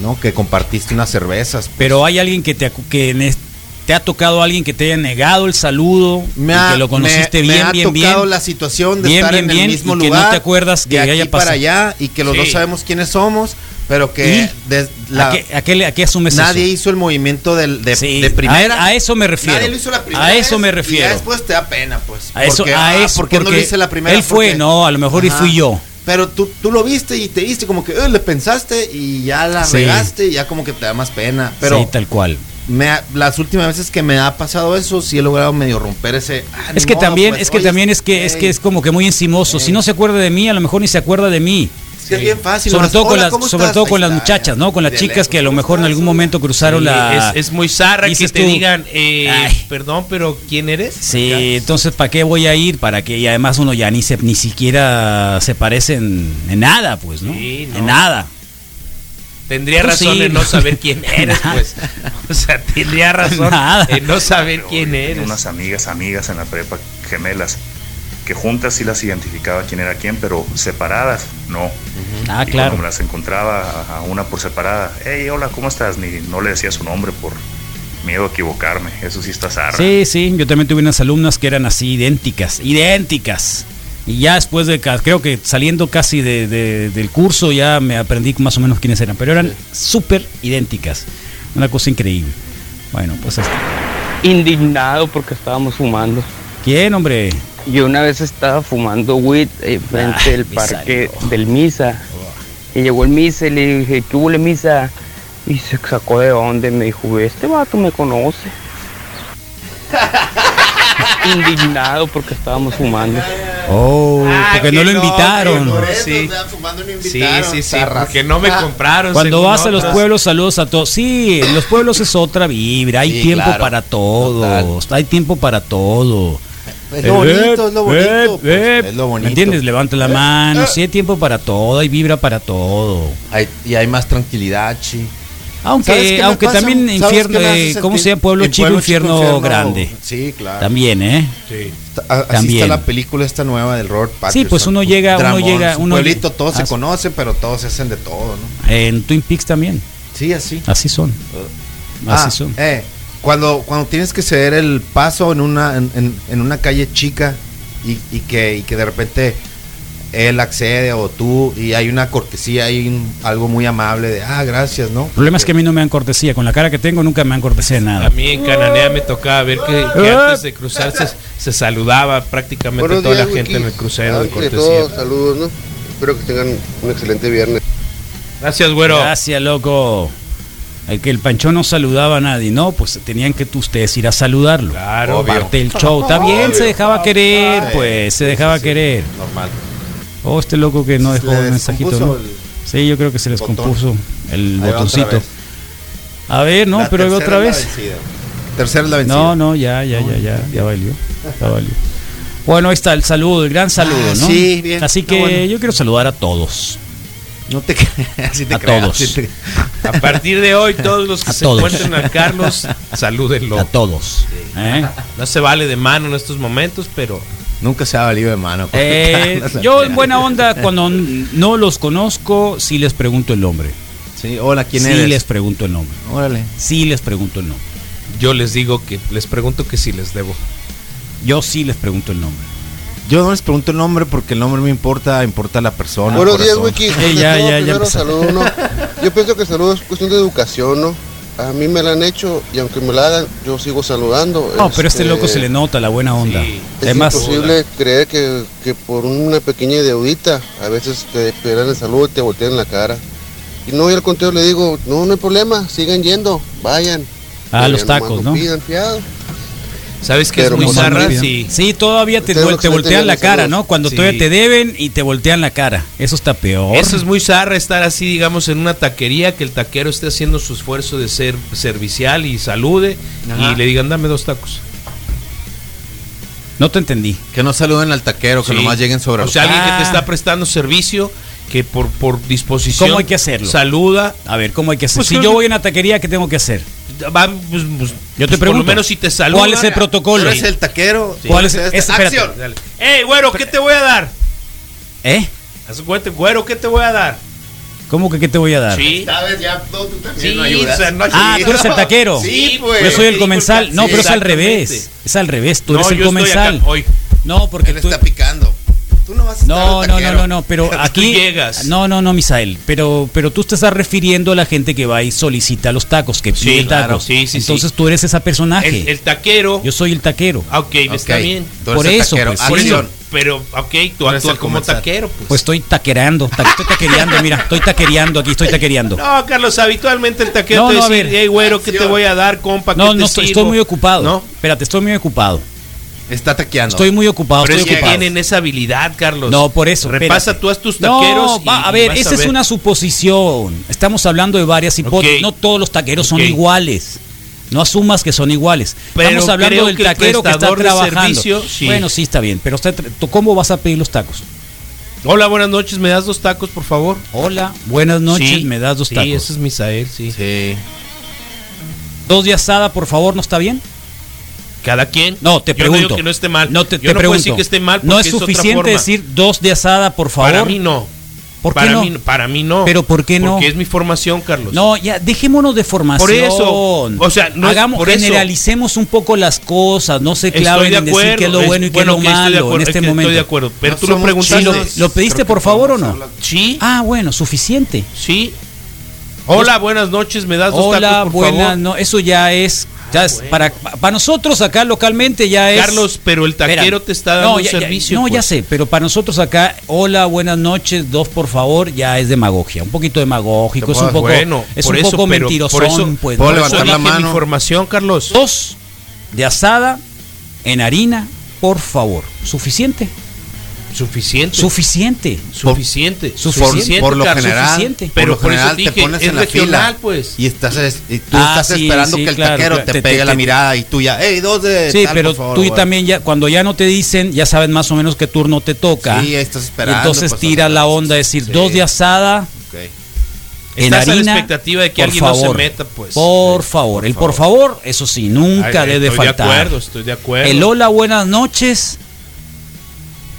¿no? Que compartiste unas cervezas. pues. Pero hay alguien que te, que en es- te ha tocado alguien que te haya negado el saludo me y ha, que lo conociste me- bien, me ha bien, tocado bien. la situación de Bien, estar en el mismo y que lugar no te acuerdas que de aquí haya para pasado. allá y que los Sí. dos sabemos quiénes somos, pero que ¿Y? la- ¿A, qué, a, qué, a qué asumes nadie eso? hizo el movimiento del, de, Sí, de primera. A, a eso me refiero. Nadie lo hizo la primera a eso vez me Y refiero. ya después te da pena, pues. A eso, Porque, a ah, eso, ¿por qué no lo porque hice la primera? Él fue, Porque- no, a lo mejor y fui yo. Pero tú, tú lo viste y te viste como que eh, le pensaste y ya la Sí. regaste y ya como que te da más pena. Pero sí, tal cual. me ha- las últimas veces que me ha pasado eso, sí he logrado medio romper ese. ah, Es que modo, también, pues, es que oye, también es que es que es como que muy encimoso. Si no se acuerda de mí, a lo mejor ni se acuerda de mí. Es que es bien fácil. Sobre todo con "Hola, las, ¿cómo sobre estás?" todo con las está, muchachas, ¿no? Con las chicas que a lo ¿cómo mejor en algún momento cruzaron Sí, la. es, es muy zarra que te digan, eh, perdón, pero ¿quién eres? Sí, entonces ¿para qué voy a ir? Para que y además uno ya ni se, ni siquiera se parece en, en nada, pues, ¿no? Sí, no. En nada. Tendría Pues razón sí, en no. no saber quién eres, pues. O sea, tendría razón Nada. en no saber quién eres. unas amigas, amigas en la prepa, gemelas, que juntas sí las identificaba quién era quién, pero separadas, no. Ah, y claro. cuando me las encontraba a, una por separada, hey, hola, ¿cómo estás? Ni no le decía su nombre por miedo a equivocarme. Eso sí está zarra. Sí, sí, yo también tuve unas alumnas que eran así idénticas, idénticas. Y ya después de, creo que saliendo casi de- de- del curso ya me aprendí más o menos quiénes eran, pero eran súper idénticas. Una cosa increíble. Bueno, pues está. indignado porque estábamos fumando. ¿Quién, hombre? Yo una vez estaba fumando weed eh, frente Ay, del parque del Misa. Y llegó el Misa y le dije, ¿qué hubo el Misa? Y se sacó de dónde. Me dijo, este vato me conoce. indignado porque estábamos fumando. Oh, Ah, porque que no lo no, invitaron. que por Eso, Sí. fumando no Sí, invitaron, sí, sí, porque no me Ah, compraron. Cuando vas a los pueblos, saludos a todos. Sí, los pueblos es otra vibra. Hay Sí, tiempo claro. para todos. Hay tiempo para todo. Es lo bonito, es lo bonito. Eh, pues, eh, es lo bonito. ¿Me entiendes? Levanta la Eh, mano. eh. Sí, hay tiempo para todo. Hay vibra para todo. Hay- y hay más tranquilidad, chi. ¿Sabes Aunque, aunque pasa? también ¿Sabes infierno, eh, ¿cómo sentir? se llama? Pueblo chico, infierno, grande. Sí, claro. También, ¿eh? Sí. A- Así También. está la película esta nueva del Robert Pattinson. pues uno llega- uno Dramón, llega- uno pueblito, todos se Ah, conocen, pero todos se hacen de todo, ¿no? En Twin Peaks también. Sí, así. Así son. Ah, Así son. eh, cuando, cuando tienes que ceder el paso en una, en, en- en una calle chica y, y que, y que de repente él accede o tú y hay una cortesía, hay un- algo muy amable de, ah, gracias, ¿no? El problema es que a mí no me dan cortesía. Con la cara que tengo nunca me dan cortesía de nada. A mí en Cananea me tocaba ver que, que Eh. antes de cruzarse se saludaba prácticamente Buenos toda días, la gente Wiki. en el crucero de Antes de cortesía. todo, saludos, ¿no? Espero que tengan un excelente viernes. Gracias, güero. Gracias, loco. El que el Panchón no saludaba a nadie, no, pues tenían que tú- ustedes ir a saludarlo. Claro, Obvio. Parte del show. Está bien, Obvio. se dejaba querer, pues, se dejaba sí, sí. querer. Normal. Oh, este loco que no dejó el mensajito, descompuso ¿no? el- Sí, yo creo que se les botón. compuso el Ahí botoncito. A ver, no, La pero tercera otra vez. Tercera la vencida. No, no, ya, ya, ya, ya, ya valió. Ya valió. Bueno, ahí está el saludo, el gran saludo, Ah, ¿no? sí, bien, Así que bueno. yo quiero saludar a todos. No te creas, sí te A creas, todos. sí te- A partir de hoy, todos los que A se todos. encuentren a Carlos, salúdenlo. A todos. ¿eh? No se vale de mano en estos momentos, pero Nunca se ha valido de mano. Eh, yo en buena onda, cuando no los conozco, sí les pregunto el nombre. Sí, hola, ¿quién sí eres? les pregunto el nombre. Órale. Sí les pregunto el nombre. yo les digo que les pregunto que si les debo. Yo sí les pregunto el nombre. Yo no les pregunto el nombre porque el nombre me importa, importa la persona. Buenos días. Wiki. Eh, ya, No, ya, ya saludo, ¿no? Yo pienso que el saludo es cuestión de educación, ¿no? A mí me la han hecho y aunque me la hagan, yo sigo saludando. No, pero este loco se le nota la buena onda. Es Además, imposible creer que, que por una pequeña deudita a veces te esperan el saludo y te voltean la cara. Y no, y al contrario le digo, no, no hay problema, sigan yendo, vayan. a los tacos, ¿no? pidan fiado. ¿Sabes qué es muy zarra? Sí. Sí, todavía te, te voltean la cara. ¿no? Cuando Sí. todavía te deben y te voltean la cara. Eso está peor. Eso es muy zarra estar así, digamos, en una taquería, que el taquero esté haciendo su esfuerzo de ser servicial y salude Ajá. y le digan, dame dos tacos. No te entendí. Que no saluden al taquero, que Sí. nomás lleguen sobre O sea, alguien que te Ah. está prestando servicio, que por, por disposición ¿Cómo hay que hacerlo? saluda. A ver, ¿cómo hay que hacer? Pues si yo voy a una taquería, ¿qué tengo que hacer? Va, pues, pues, Yo te pues, Por pregunto. lo menos si te saluda. ¿Cuál es el protocolo? Tú eres el taquero. Sí. ¿Cuál es? Este, es- espérate. acción. ¡Ey, güero, qué te voy a dar! ¿Eh? Haz cuenta, güero, ¿qué te voy a dar? ¿Cómo que qué te voy a dar? Sí. Sabes, ya no, tú también Sí, no ayudas. o sea, no Ah, tú eres el taquero. Sí, pues. Yo soy el comensal. el No, pero es al revés. Es al revés. Tú No, eres el comensal. hoy. No, porque Él tú. está picando. Tú no vas a estar No, no, no, no, no, pero aquí llegas. No, no, no, Misael, pero pero tú te estás refiriendo a la gente que va y solicita los tacos, que Sí, pide claro, tacos. sí, sí, Entonces sí. tú eres ese personaje. El, el taquero. Yo soy el taquero. Ah, ok, está Ok, bien. tú eres Por el eso, taquero. pues, Por sí. eso, Acción. pero, ok, tú actúas como taquero, pues. Pues estoy taquereando, ta- estoy taquereando, mira, estoy taquereando aquí, estoy taquereando. No, Carlos, habitualmente el taquero No, te no, a dice, ver. hey, güero, ¿qué te voy a dar, compa? No, ¿Qué no, te estoy, sirvo?" estoy muy ocupado. ¿No? Espérate, estoy muy ocupado. Está taqueando. Estoy muy ocupado, Pero es estoy que ocupado. tienen esa habilidad, Carlos. No, por eso. Repasa espérate. tú a tus No, taqueros. y- va, a y ver, vas esa es ver. una suposición. Estamos hablando de varias hipótesis. No todos los taqueros son iguales. No asumas que son iguales. Pero Estamos hablando del que el taquero que está trabajando. servicio, sí. Bueno, sí está bien, pero está tra- ¿tú ¿cómo vas a pedir los tacos? Hola, buenas noches, ¿me das dos tacos, por favor? Hola, buenas noches, Sí, me das dos sí, tacos. ese es Misael, sí. Sí. Dos de asada, por favor, ¿no está bien? Cada quien. No, te Yo pregunto. No digo que no esté mal. No te, Yo te no puedo pregunto. decir que esté mal no es otra suficiente forma. decir dos de asada, por favor. Para mí no. ¿Por qué para no? Mí, para mí no. Pero ¿por qué no? Porque es mi formación, Carlos. No, ya dejémonos de formación. Por eso, o sea, no es- Hagamos, por eso. generalicemos un poco las cosas, no se claven de en decir acuerdo, qué es lo es- bueno y qué bueno, es lo malo acuerdo, en es este que estoy momento. de acuerdo, pero No tú lo preguntaste. Sí, lo, chiles. ¿lo pediste por favor o no? hablar. Sí, Ah, bueno, suficiente. sí. Hola, buenas noches, ¿me das dos Hola, tacos, por buenas, favor? No, eso ya es, ya es para, para nosotros acá localmente ya es. Carlos, pero el taquero Espera. te está dando No, un ya- ya- servicio. no, ya pues. sé, pero para nosotros acá, hola, buenas noches, dos por favor, ya es demagogia, un poquito demagógico, es un poco, bueno, es por un eso, poco pero mentirosón, por eso- pues. ¿Puedo ¿no? Levantar la mano? información, Carlos. Dos de asada en harina, por favor. ¿Suficiente? Suficiente. Suficiente. suficiente. Por, Suficiente, por lo general, suficiente. por Pero por eso general te te dije, pones es en la fila pues. y estás es- y tú Ah, estás sí, esperando sí, que el claro, taquero te, Te- pegue te- la te- mirada y tú ya, hey, dos de Sí, tal, pero por favor, tú güey". también ya, cuando ya no te dicen, ya sabes más o menos qué turno te toca. Sí, estás esperando. entonces pues, tira la onda, decir, Sí. dos de asada en Estás a la harina. expectativa de que por alguien no se favor. meta, pues. Por favor, el por favor, eso sí, nunca Ay, debe estoy faltar. de acuerdo, estoy de acuerdo. El hola, buenas noches,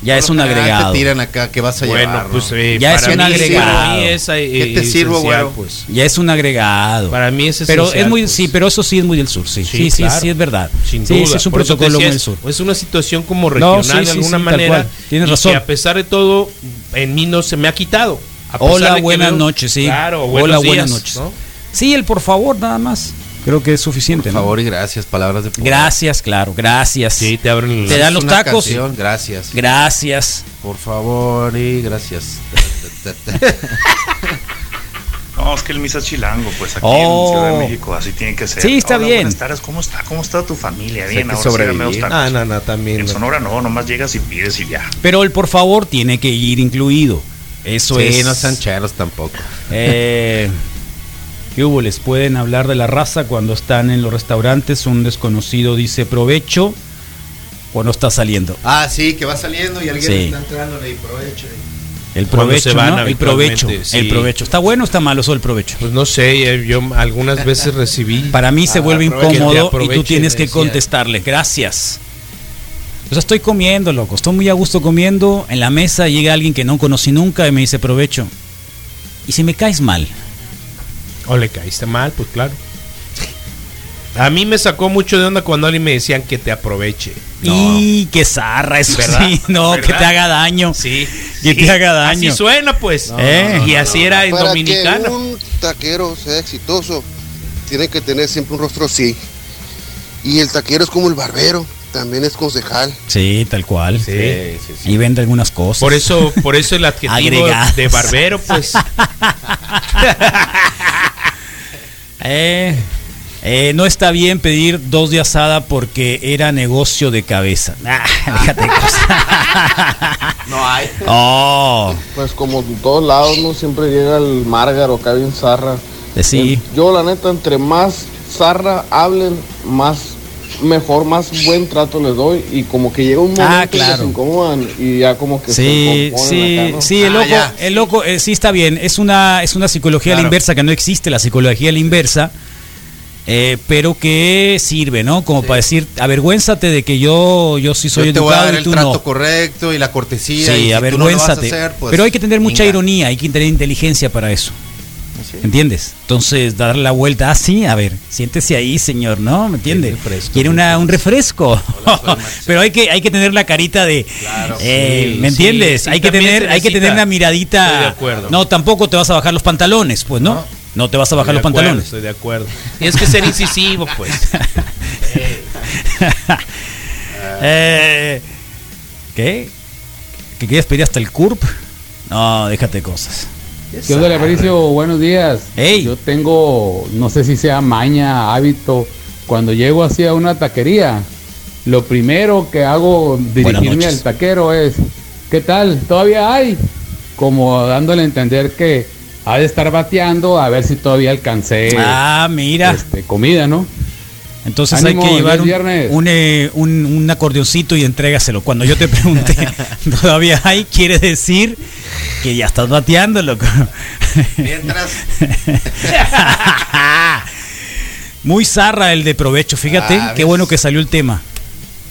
ya es un agregado. Te tiran acá, ¿qué vas a bueno, llevar? pues no? eh, Ya es para un mí, agregado. Eh, ¿Qué te sirvo, güero? pues. Ya es un agregado. Para mí es pero es muy, pues. sí, pero eso sí es muy del sur, sí, sí, sí, claro. sí es verdad. Sin sí, duda. sí es un Por protocolo muy del sur. Es una situación como No, regional sí, de sí, alguna sí, manera. Tienes y razón. Que a pesar de todo, en mí no se me ha quitado. A pesar Hola, buenas noches, sí. Claro, Hola, buenas noches. ¿no? Sí, el por favor, nada más. Creo que es suficiente, Por ¿no? favor y gracias, palabras de poder. Gracias, claro, gracias. Sí, te abren Te dan los tacos. canción, gracias. Gracias. Por favor y gracias. No, es que el misa chilango, pues aquí Oh. en Ciudad de México, así tiene que ser. Sí, está Hola, bien. Buenas tardes, ¿cómo está? ¿Cómo está tu familia? Bien, ahora sí. Ah, no, no, también. En no. Sonora no, nomás llegas y pides y ya. Pero el por favor tiene que ir incluido. Eso sí, es. no sean cheros tampoco. Eh, ¿Qué hubo? ¿Les pueden hablar de la raza cuando están en los restaurantes? Un desconocido dice provecho o no está saliendo. Ah, sí, que va saliendo y alguien Sí. está entrando y provecho. El provecho, se van ¿no? El provecho. sí. El provecho. ¿Está bueno o está malo eso el provecho? Pues no sé, eh, yo algunas veces recibí. Para mí se Ah, vuelve incómodo y tú tienes que contestarle. Gracias. O sea, estoy comiendo, loco. Estoy muy a gusto comiendo. En la mesa llega alguien que no conocí nunca y me dice provecho. Y si me caes mal, O le caíste mal, pues claro. A mí me sacó mucho de onda cuando alguien me decían que te aproveche. Y que zarra, eso ¿Verdad? sí, no, ¿Verdad? que te haga daño. Sí. Que sí. te haga daño. Así suena, pues. Eh. y así era en Para Dominicana. que un taquero sea exitoso, tiene que tener siempre un rostro así. Y el taquero es como el barbero, también es concejal. Sí, tal cual. Sí, sí, sí. Y vende algunas cosas. Por eso, por eso el adjetivo de barbero, pues. Eh, eh, no está bien pedir dos de asada porque era negocio de cabeza. Ah, déjate cosas. No hay. Oh, Pues como en todos lados, ¿no? Siempre llega el Márgaro, acá bien zarra. eh, sí. Yo, la neta, entre más zarra hablen, más mejor, más buen trato les doy. Y como que llega un momento Ah, en que se incomodan y ya como que Sí, se componen sí, acá, ¿no? sí, el Ah, loco, ya. el loco, eh, sí está bien. Es una, es una psicología a la inversa que no existe, la psicología a la inversa, eh, pero que sirve, ¿no? Como para decir, avergüénzate de que yo, yo sí soy Yo te voy a educado dar y el tú trato no. correcto y la cortesía. y Sí, si tú no lo vas a avergüénzate. hacer, pues, pero hay que tener mucha venga. ironía, hay que tener inteligencia para eso. Sí. ¿Entiendes? Entonces, dar la vuelta así, a ver, siéntese ahí, señor, ¿no? ¿Me entiende? Quiere una, un refresco. Pero hay que, hay que tener la carita de. eh, Sí, ¿Me entiendes? sí, hay que tener, hay que tener una miradita. Estoy de acuerdo. No, tampoco te vas a bajar los pantalones, pues, ¿no? No, te vas a bajar los acuerdo, pantalones. Estoy de acuerdo. Tienes que ser incisivo, pues. Eh, ¿Qué? ¿Que quieres pedir hasta el CURP? No, déjate cosas. ¿Qué onda, Aparicio? Buenos días. Ey. Yo tengo, no sé si sea maña, hábito, cuando llego hacia una taquería, lo primero que hago dirigirme al taquero es, ¿qué tal? ¿Todavía hay? Como dándole a entender que ha de estar bateando a ver si todavía alcancé Ah, mira. este, comida, ¿no? Entonces Ánimo, hay que llevar un, un, eh, un- un acordeoncito y entrégaselo. Cuando yo te pregunté, ¿todavía hay? Quiere decir que ya estás bateando, loco. Mientras. muy zarra el de provecho, fíjate. Ah, qué bueno que salió el tema.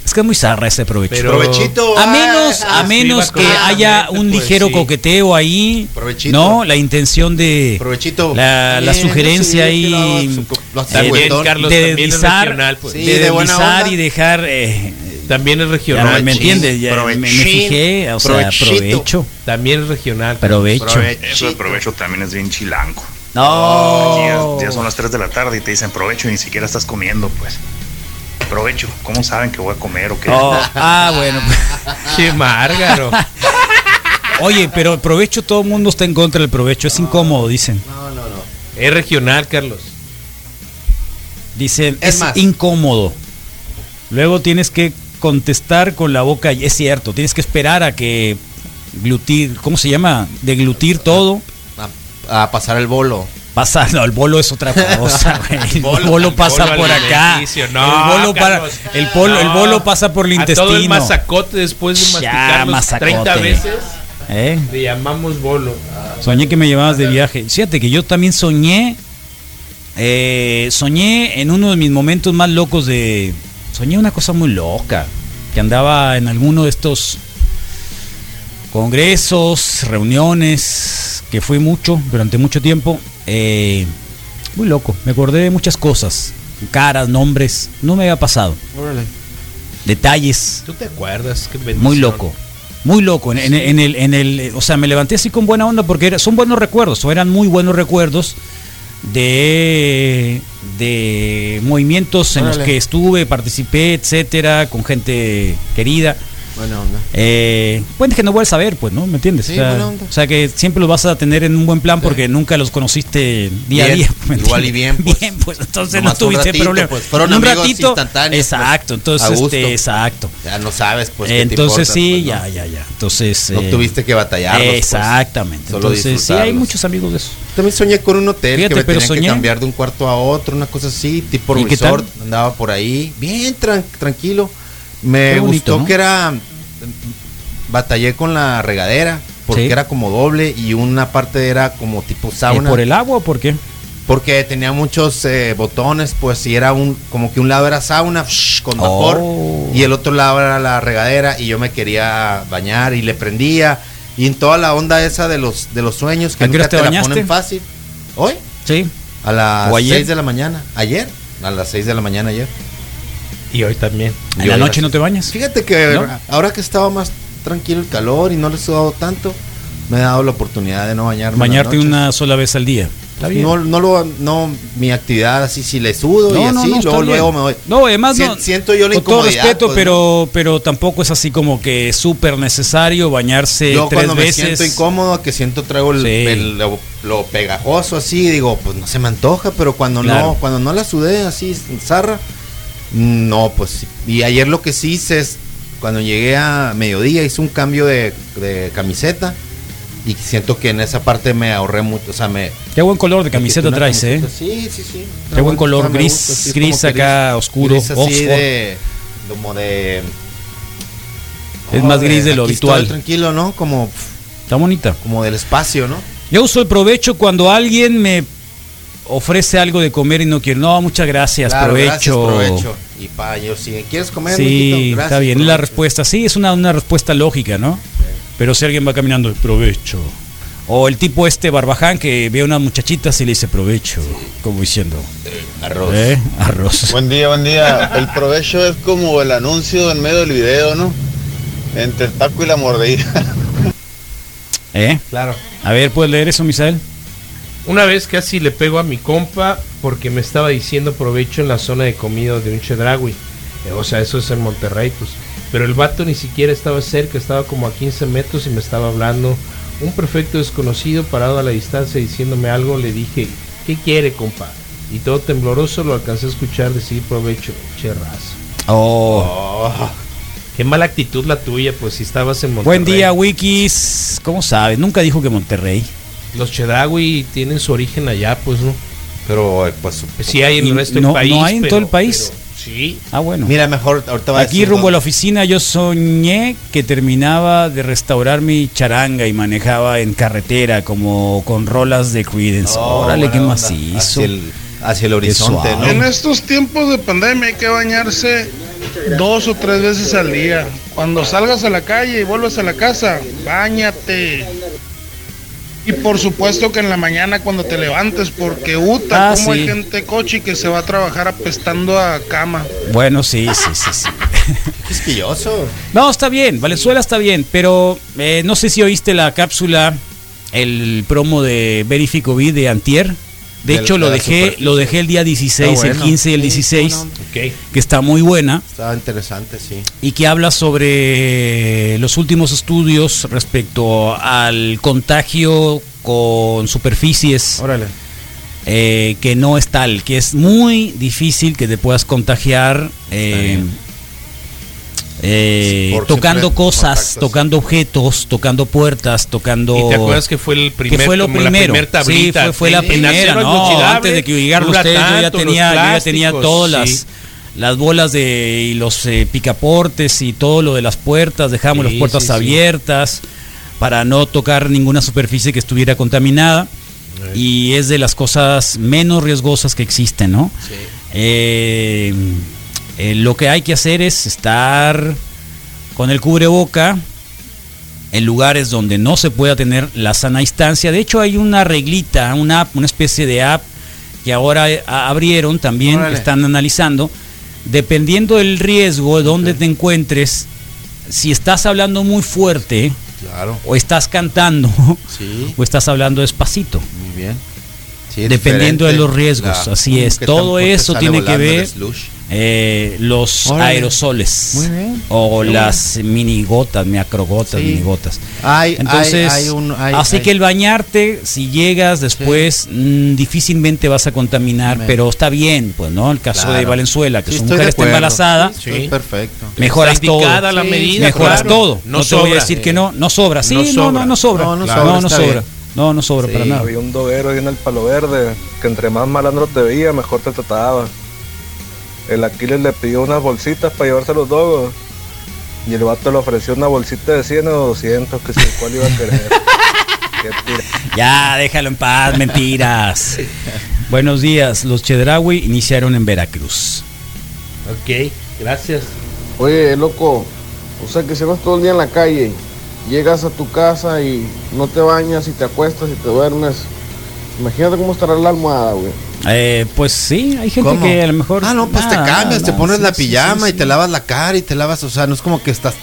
Es que es muy zarra ese provecho. Pero- Provechito. a ah, menos, ah, a menos que haya correctamente, un pues, ligero sí. coqueteo ahí, Provechito. ¿no? La intención de Provechito. la, la Bien, sugerencia sí, lo ahí su- lo eh. Carlos, de deslizar, regional, pues. Sí, de deslizar y dejar eh, También es ya regional. ¿Me entiendes? Ya me, fijé, o sea, provechito. provecho, También es regional. provecho. Eso de provecho también es bien chilango. No. Ya, ya son las 3 de la tarde y te dicen provecho y ni siquiera estás comiendo, pues. Provecho, ¿cómo saben que voy a comer o qué? Oh, ah, bueno. Qué márgaro. Oye, pero el provecho, todo el mundo está en contra del provecho, es incómodo, dicen. No, no, no. Es regional, Carlos. Dicen, Es es, más. incómodo. Luego tienes que contestar con la boca, y es cierto, tienes que esperar a que glutir, ¿cómo se llama? Deglutir todo. A, a pasar el bolo. Pasa, no, el bolo es otra cosa, güey. El Bolo- bolo, pasa bolo por acá. no, el bolo para, el polo, el bolo pasa por el A todo el intestino. mazacote después de mazacote. 30 veces, ¿Eh? le llamamos bolo. Soñé que me llevabas de viaje. Fíjate que yo también soñé. eh, soñé en uno de mis momentos más locos de. Soñé una cosa muy loca. Que andaba en alguno de estos congresos, reuniones, que fui mucho durante mucho tiempo. Eh, muy loco. Me acordé de muchas cosas. Caras, nombres. No me había pasado. Detalles. ¿Tú te acuerdas? Qué Muy loco. Muy loco. En, en- en el, en el, o sea, me levanté así con buena onda porque era- son buenos recuerdos, o eran muy buenos recuerdos de, de movimientos en los que estuve, participé, etcétera, con gente querida. Buena onda. Eh, puentes que no vuelves a ver, pues, ¿no? ¿Me entiendes? Sí, o, sea, buena onda. o sea, que siempre los vas a tener en un buen plan porque nunca los conociste día a día. ¿me igual y bien, pues. Bien, pues entonces no tuviste ratito, problema. pues, fueron un ratito, instantáneos, pues, Exacto, entonces, este, exacto. Ya no sabes, pues. te Entonces importa, sí, pues, ¿no? ya, ya, ya. Entonces No eh, tuviste que batallarlos, pues. Exactamente. Solo Entonces sí hay muchos amigos de eso. También soñé con un hotel Fíjate, que me pero tenía soñé. que cambiar de un cuarto a otro, una cosa así, tipo ¿Y qué resort. Andaba por ahí, bien tran- tranquilo. Me bonito, gustó ¿no? que era. Batallé con la regadera, porque Sí. era como doble y una parte era como tipo sauna. ¿Por el agua o por qué? Porque tenía muchos eh, botones, pues, y era un, como que un lado era sauna shh, con vapor Oh. y el otro lado era la regadera y yo me quería bañar y le prendía y en toda la onda esa de los de los sueños que ¿A qué hora nunca te te, la ponen fácil. ¿Hoy? Sí. A las ¿O ayer? 6 de la mañana. ¿Ayer? a las 6 de la mañana ayer. Y hoy también. ¿En la noche no te bañas? Fíjate que ¿No? ahora que estaba más tranquilo el calor y no le he sudado tanto, me he dado la oportunidad de no bañarme. Bañarte una sola vez al día. Está bien. No, no lo, no, mi actividad así, si le sudo y No, así, no, luego, me voy. No, además no. siento yo la Con todo respeto, pues, pero, pero tampoco es así como que súper necesario bañarse yo tres cuando me veces. siento incómodo, que siento traigo el, Sí. el- lo, lo pegajoso así, digo, pues no se me antoja, pero cuando Claro. no, cuando no la sudé así, zarra, no, pues sí. Y ayer lo que sí hice es, cuando llegué a mediodía, hice un cambio de, de camiseta y siento que en esa parte me ahorré mucho, o sea, me... Qué buen color de camiseta traes, ¿eh? Sí, sí, sí. Qué buen color, gris, gusta, sí, es gris acá, oscuro, Gris así de, como de... Es más gris de lo habitual. tranquilo, ¿no? Como, Está bonita. como del espacio, ¿no? Yo uso el provecho cuando alguien me ofrece algo de comer y no quiero. No, muchas gracias, Claro, provecho. gracias, provecho. Y pa, yo si quieres comer, Sí, mijito, gracias, está bien, la respuesta. Sí, es una, una respuesta lógica, ¿no? Pero si alguien va caminando, provecho. O el tipo este barbaján que ve a unas muchachitas y le dice provecho, como diciendo. Arroz. ¿Eh? Arroz. Buen día, buen día. El provecho es como el anuncio en medio del video, ¿no? Entre el taco y la mordida. ¿Eh? Claro. A ver, ¿puedes leer eso, Misael? Una vez casi le pego a mi compa porque me estaba diciendo provecho en la zona de comida de un chedragui. Eh, O sea, eso es en Monterrey, pues. Pero el vato ni siquiera estaba cerca, estaba como a 15 metros y me estaba hablando. Un perfecto desconocido parado a la distancia diciéndome algo, le dije, ¿qué quiere, compa? Y todo tembloroso lo alcancé a escuchar decir provecho, che raza. Oh. Qué mala actitud la tuya, pues si estabas en Monterrey. Buen día, Wikis. ¿Cómo sabes? Nunca dijo que Monterrey. Los chedragui tienen su origen allá, pues, ¿no? Pero, pues, sí hay en el resto no- del país. no hay en pero- todo el país. pero sí. Ah, bueno. Mira, mejor ahorita va a Aquí decir rumbo a la oficina yo soñé que terminaba de restaurar mi charanga y manejaba en carretera como con rolas de Creedence. Oh, Órale, qué macizo. Hacia el, hacia el horizonte. ¿no? En estos tiempos de pandemia hay que bañarse dos o tres veces al día. Cuando salgas a la calle y vuelvas a la casa, bañate. Y por supuesto que en la mañana cuando te levantes, porque uta, Ah, como hay gente cochi que se va a trabajar apestando a cama. Bueno, sí, sí, sí, sí. Quisquilloso. No, está bien, Valenzuela está bien, pero eh, no sé si oíste la cápsula, el promo de Verificovid de Antier. De hecho, lo dejé, superficie. lo dejé el día 16, Está el bueno. 15 y el Sí, 16, cómo no. Ok. que está muy buena. Estaba interesante, sí. y que habla sobre los últimos estudios respecto al contagio con superficies Órale. eh, que no es tal, que es muy difícil que te puedas contagiar eh, eh, tocando cosas, tocando objetos, tocando puertas, tocando... ¿Y te acuerdas que fue el primer que fue lo la primero. tablita? sí, fue, fue la primera, no, antes de que llegaran ustedes, yo ya tenía, yo ya tenía todas sí. las las bolas de y los eh, picaportes y todo lo de las puertas, dejamos Sí, las puertas sí, sí. abiertas para no tocar ninguna superficie que estuviera contaminada y es de las cosas menos riesgosas que existen, ¿no? Eh, eh, lo que hay que hacer es estar con el cubreboca en lugares donde no se pueda tener la sana distancia. De hecho, hay una reglita, una app, una especie de app que ahora eh, abrieron también, Órale. están analizando. Dependiendo del riesgo, de donde te encuentres, si estás hablando muy fuerte Claro. o estás cantando Sí. o estás hablando despacito. Muy bien. Sí, Dependiendo de los riesgos, La- así es. Todo eso tiene que ver. Eh, los Órale. aerosoles Muy bien. o Qué las mini gotas, macrogotas, Sí. mini gotas. Hay- Entonces, hay- hay un- hay- así hay- que el bañarte, si llegas después, mm, difícilmente vas a contaminar, Me- pero está bien, pues, ¿no? El caso de. Valenzuela, que Sí, su mujer está embarazada, Sí, perfecto. mejoras Está todo. la medida, mejoras claro. todo. No No, te voy a decir que no, no sobra. Sí, No no, no, sobra. no, sobra. No, no no, sobra, no está sobra. bien. No, no sobra para nada. Había un doguero ahí en el Palo Verde que entre más malandro te veía, mejor te trataba. El Aquiles le pidió unas bolsitas para llevarse los dogos. Y el vato le ofreció una bolsita de 100 o 200, que si el cual iba a querer. Qué tira- Ya, déjalo en paz, mentiras. Buenos días, los Chedraui iniciaron en Veracruz. Ok, gracias. Oye, loco, o sea que si vas todo el día en la calle, llegas a tu casa y no te bañas y te acuestas y te duermes, imagínate cómo estará la almohada, güey. Eh, pues sí, hay gente ¿Cómo? que a lo mejor. Ah, no, pues te cambias, te pones sí, la pijama sí, y te lavas la cara y te lavas, o sea, no es como que estás,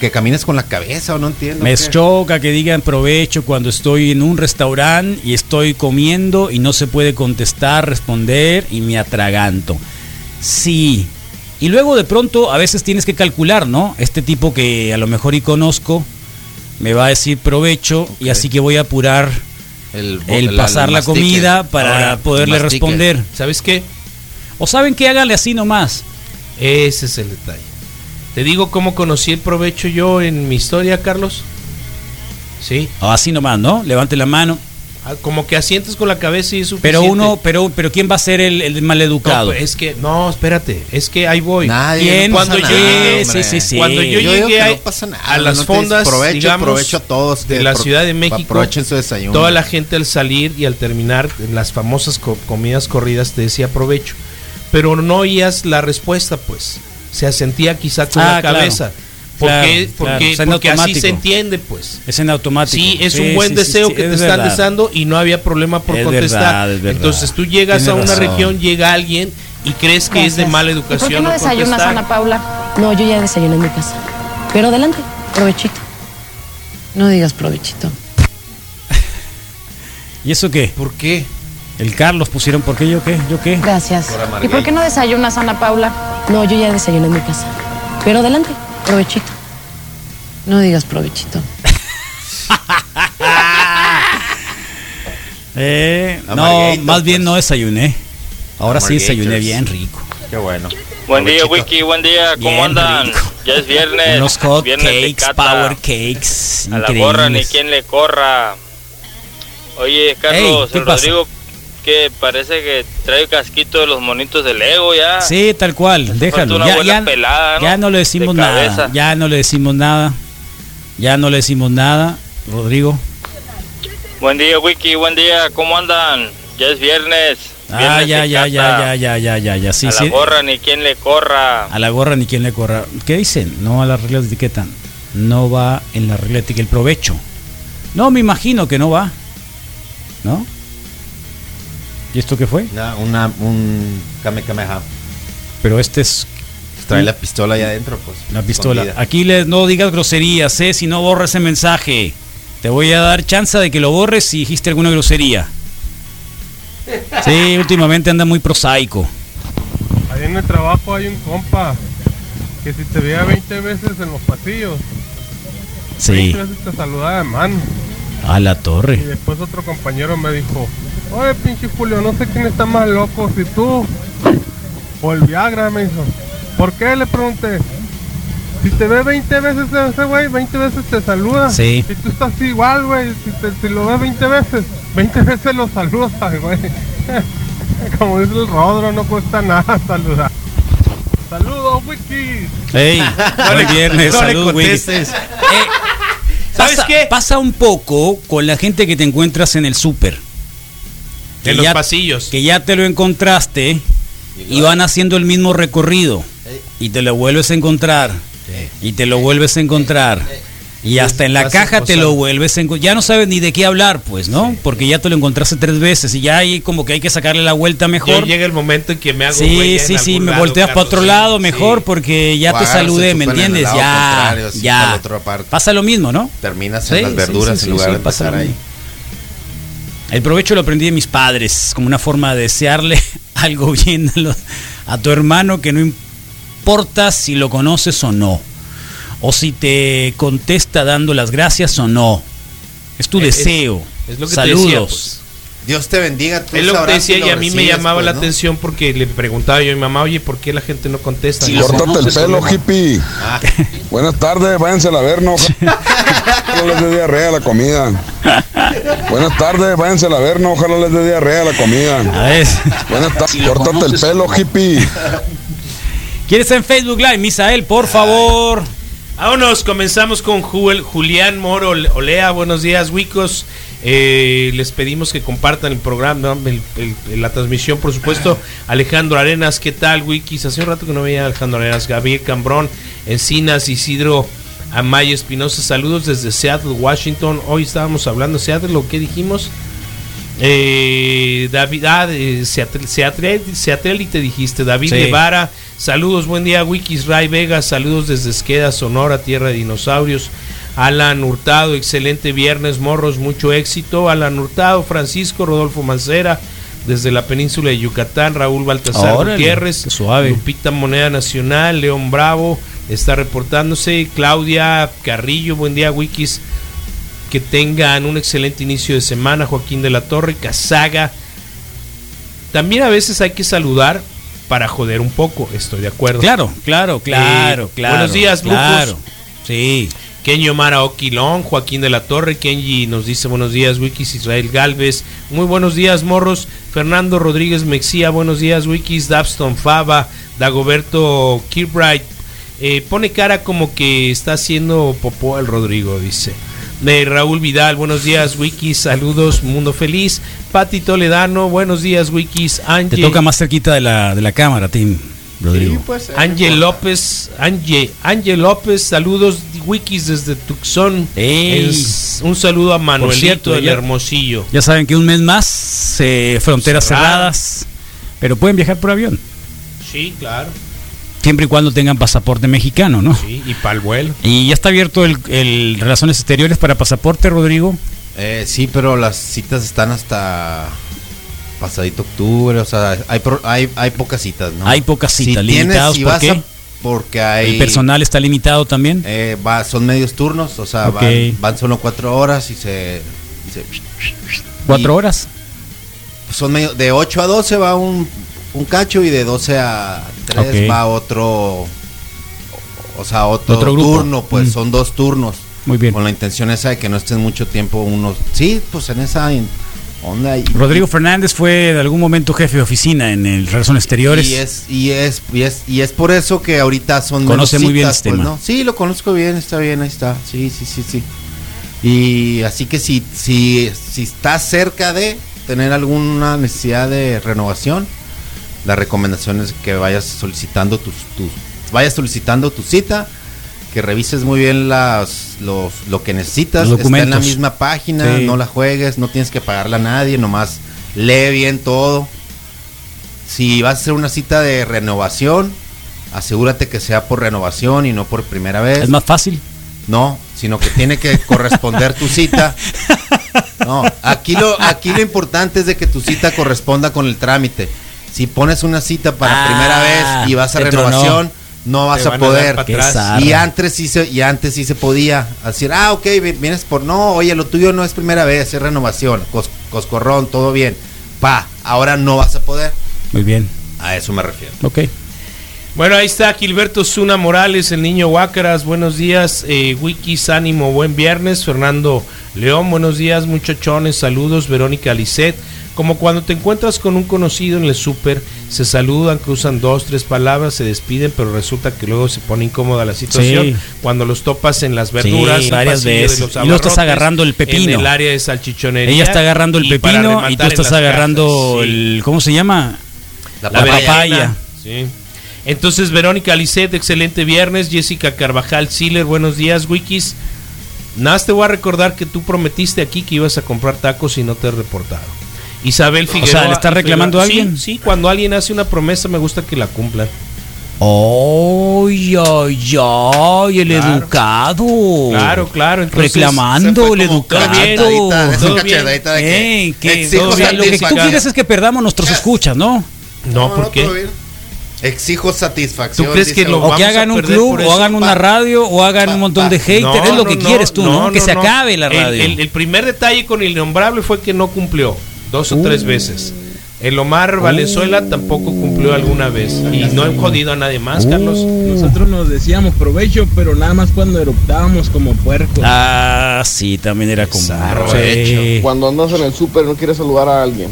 que camines con la cabeza o no entiendo. Me qué. choca que digan provecho cuando estoy en un restaurante y estoy comiendo y no se puede contestar, responder y me atraganto. Sí. Y luego de pronto a veces tienes que calcular, ¿no? Este tipo que a lo mejor y conozco me va a decir provecho y así que voy a apurar el, el la- pasar la mastique. comida para Ahora, poderle mastique. responder. ¿Sabes qué? O saben que háganle así nomás. Ese es el detalle. Te digo cómo conocí el provecho yo en mi historia, Carlos. Sí. O así nomás, ¿no? Levante la mano. Ah, Como que asientes con la cabeza y es Pero suficiente. uno, pero, pero ¿quién va a ser el, el maleducado? No, pues, es que, no, espérate, es que ahí voy. Nadie, ¿Quién? no pasa Cuando nada, llegué, hombre. sí, sí, sí. Cuando yo, Yo llegué a, no pasa nada, a las te fondas, provecho, digamos, provecho a todos, de la pro- Ciudad de México, aprovechen su desayuno. toda la gente al salir y al terminar en las famosas co- comidas corridas te decía provecho, pero no oías la respuesta, pues, se asentía quizá con Ah, la cabeza. ¿Por Claro, claro, Porque, porque así se entiende, pues. Es en automático. Sí, es Sí, un buen sí, deseo sí, que es te están deseando y no había problema por Es contestar. verdad, es verdad. Entonces tú llegas a una razón. región, llega alguien y crees que es de mala ¿Y por qué educación no no desayunas, contestar. Ana Paula? No, yo ya desayuné en mi casa. Pero adelante, provechito. No digas provechito. ¿Y eso qué? ¿Por qué? El Carlos pusieron, ¿por qué yo qué? ¿Yo qué? Gracias. ¿Y por qué no desayunas, Ana Paula? No, yo ya desayuné en mi casa. Pero adelante, provechito. No digas provechito. Eh, no, más bien pues. no desayuné. Ahora sí desayuné bien rico. Qué bueno. Buen día. Wiki, buen día, ¿cómo Bien andan? rico. Ya es viernes. Unos hot viernes cakes, power cakes. A la gorra ni quien le corra. Oye, Carlos, ¿qué el pasa? Rodrigo, que parece que trae casquito de los monitos de Lego ya. Sí, tal cual, déjalo. Ya, ya- pelada, ¿no? ya no le decimos De nada. Ya no le decimos nada. Ya no le decimos nada. Rodrigo. Buen día, Wiki, buen día, ¿cómo andan? Ya es viernes. Ah, viernes ya, ya, ya, ya, ya, ya, ya, ya. Sí, a sí. la gorra ni quien le corra. A la gorra ni quien le corra. ¿Qué dicen? No a las reglas de etiqueta. No va en la regla de etiqueta el provecho. No, me imagino que no va. ¿No? ¿Y esto qué fue? Una, una- un Kamehameha. Pero este es Trae la pistola ahí adentro, pues. la pistola. escondida. Aquí les no digas groserías, ¿eh? Si no borra ese mensaje. Te voy a dar chance de que lo borres si dijiste alguna grosería. Sí, últimamente anda muy prosaico. Ahí en el trabajo hay un compa que si te veía 20 veces en los pasillos, Sí, 20 veces te saludaba de mano. A la Y torre. después otro compañero me dijo, oye pinche Julio, no sé quién está más loco, si tú o el Viagra, me dijo. ¿Por qué? Le pregunté. Si te ve 20 veces ese güey, 20 veces te saluda. Sí. Si tú estás igual, güey, si, te- si lo ves 20 veces, 20 veces lo saludas, güey. Como dice el Rodro, no cuesta nada saludar. Saludos, Wiki. Ey, buen viernes, no le salud, güey. Contestes. ¿Sabes qué? Pasa un poco con la gente que te encuentras en el súper. Que En los ya- pasillos. Que ya te lo encontraste y van haciendo el mismo recorrido. Y te lo vuelves a encontrar. Y te lo vuelves a encontrar. Y hasta en la caja te lo vuelves a. Ya no sabes ni de qué hablar, pues, ¿no? Porque ya te lo encontraste tres veces y ya ahí como que hay que sacarle la vuelta Yo mejor. llega el momento en que me hago Sí, sí, sí, me lado, volteas para otro lado sí. mejor porque ya O te saludé, ¿me entiendes? Ya, ya. la otra parte. Pasa lo mismo, ¿no? Terminas Sí, en las verduras en lugar de pasa empezar lo ahí. El provecho lo aprendí de mis padres, como una forma de desearle algo bien a tu hermano que no importa si lo conoces o no, o si te contesta dando las gracias o no. Es tu Es- deseo. es lo que te Saludos. decía, pues. Dios te bendiga. tú Es lo que te decía y a mí me llamaba pues, la ¿no? atención porque le preguntaba yo a mi mamá, oye, ¿por qué la gente no contesta? Córtate no, el es pelo, hippie. Ah. Buenas tardes, váyanse a la verno. Ojalá les dé diarrea la comida. Buenas tardes, váyanse a la verno. Ojalá les dé diarrea la comida. Buenas tardes, córtate el pelo, hippie. ¿Quieres en Facebook Live, Misael? Por favor. Vámonos, comenzamos con Jul- Julián Moro Olea. Buenos días, Wicos. Eh, les pedimos que compartan el programa, ¿no? el- el- la transmisión, por supuesto. Alejandro Arenas, ¿qué tal, Wikis? Hace un rato que no veía a Alejandro Arenas. Gabriel Cambrón, Encinas, Isidro Amaya Espinosa. Saludos desde Seattle, Washington. Hoy estábamos hablando de Seattle, ¿lo que dijimos? Eh, David, ah, te dijiste, David Sí. Guevara, saludos, buen día, Wikis Ray Vega, saludos desde Esqueda, Sonora, tierra de dinosaurios. Alan Hurtado, excelente viernes, morros, mucho éxito. Alan Hurtado, Francisco, Rodolfo Mancera, desde la península de Yucatán, Raúl Baltasar Órale, Gutiérrez, suave. Lupita Moneda Nacional, León Bravo, está reportándose, Claudia Carrillo, buen día, Wikis, que tengan un excelente inicio de semana, Joaquín de la Torre, Casaga. También a veces hay que saludar para joder un poco, estoy de acuerdo. Claro, claro, claro, Eh, claro. Buenos días, claro. Lucas. Sí. Kenyo Mara Oquilón, Joaquín de la Torre, Kenji nos dice buenos días, Wikis Israel Galvez, muy buenos días, morros, Fernando Rodríguez Mexía, buenos días, Wikis, Dabston Fava, Dagoberto Kirbright, eh, pone cara como que está haciendo popó el Rodrigo, dice. De Raúl Vidal, buenos días, Wikis, saludos, mundo feliz. Pati Toledano, buenos días, Wikis. Te Angie, toca más cerquita de la, de la cámara, Tim, Rodrigo. Ángel López, Ángel, Ángel López, saludos Wikis desde Tucson. Es- un saludo a Manuelito cierto, del ya- Hermosillo. Ya saben que un mes más, eh, fronteras Cerrado. cerradas, pero pueden viajar por avión, Sí, claro. Siempre y cuando tengan pasaporte mexicano, ¿no? Sí, y para el vuelo. Y ya está abierto el, el Relaciones Exteriores para pasaporte, Rodrigo. Eh, sí, pero las citas están hasta pasadito octubre, o sea, hay, pro- hay, hay pocas citas, ¿no? Hay pocas citas, Si tienes- limitados, si ¿por vas qué? a- porque hay... El personal está limitado también. eh, va- son medios turnos, o sea, van, van solo cuatro horas y se... y se- ¿Cuatro y horas? Son medio, de 8 a 12 va un, un cacho y de 12 a 3 Ok. va otro... O sea, otro, Otro turno, pues Mm. son dos turnos. Muy bien. Con la intención esa de que no estén mucho tiempo unos... Sí, pues en esa onda. Y, Rodrigo Fernández fue en algún momento jefe de oficina en el Relaciones Exteriores. Y es, y es, y es, y es por eso que ahorita son Conoce muy bien citas, este pues, tema. ¿no? Sí, lo conozco bien, está bien, ahí está. Sí, sí, sí, sí. Y así que si, si, si estás cerca de tener alguna necesidad de renovación, la recomendación es que vayas solicitando tus, tus vayas solicitando tu cita, que revises muy bien las, los, lo que necesitas, Los está en la misma página, Sí. no la juegues, no tienes que pagarla a nadie, nomás lee bien todo. Si vas a hacer una cita de renovación, asegúrate que sea por renovación y no por primera vez. Es más fácil. No, sino que tiene que corresponder tu cita. No, aquí lo, aquí lo importante es de que tu cita corresponda con el trámite. Si pones una cita para Ah, primera vez y vas a renovación, no vas a poder. Y antes sí se, y antes sí se podía decir, ah, ok, vi- vienes por no, oye, lo tuyo no es primera vez, es renovación, cos- coscorrón, todo bien. Pa, ahora no vas a poder. Muy bien. A eso me refiero. Ok. Bueno, ahí está Gilberto Zuna Morales, el niño Huácaras. Buenos días, eh, Wikis, ánimo, buen viernes. Fernando León, buenos días, muchachones, saludos. Verónica Lisset. Como cuando te encuentras con un conocido en el súper, se saludan, cruzan dos, tres palabras, se despiden, pero resulta que luego se pone incómoda la situación. Sí. Cuando los topas en las verduras, Sí, varias veces. los Y luego estás agarrando el pepino. En el área de salchichonería. Ella está agarrando el pepino y tú estás agarrando el. ¿Cómo se llama? La, La papaya. Sí. Entonces, Verónica Lisset, excelente viernes. Jessica Carvajal Siller, buenos días, Wikis. Nada, te voy a recordar que tú prometiste aquí que ibas a comprar tacos y no te he reportado. Isabel Figueroa. sea, ¿le estás reclamando a Sí, alguien? Sí, cuando alguien hace una promesa me gusta que la cumplan. ¡Ay, ay, ay! El Claro. educado. Claro, claro. entonces- Reclamando el educado. Todo bien. Eh. Lo que tú quieres es que perdamos nuestros escuchas, ¿no? No, ¿por todo qué? Exijo satisfacción. ¿Tú crees que lo O que hagan un club, o hagan una radio, o hagan Pa, un montón de haters. No, es lo no, que no, quieres tú, ¿no? Que se no. acabe la El- radio. El, el primer detalle con el innombrable fue que no cumplió dos o tres veces. El Omar Valenzuela tampoco cumplió alguna vez. Y no he jodido a nadie más, Carlos. Nosotros nos decíamos provecho, pero nada más cuando eruptábamos como puercos. Ah, sí, también era como. Provecho. Cuando andas en el súper y no quieres saludar a alguien,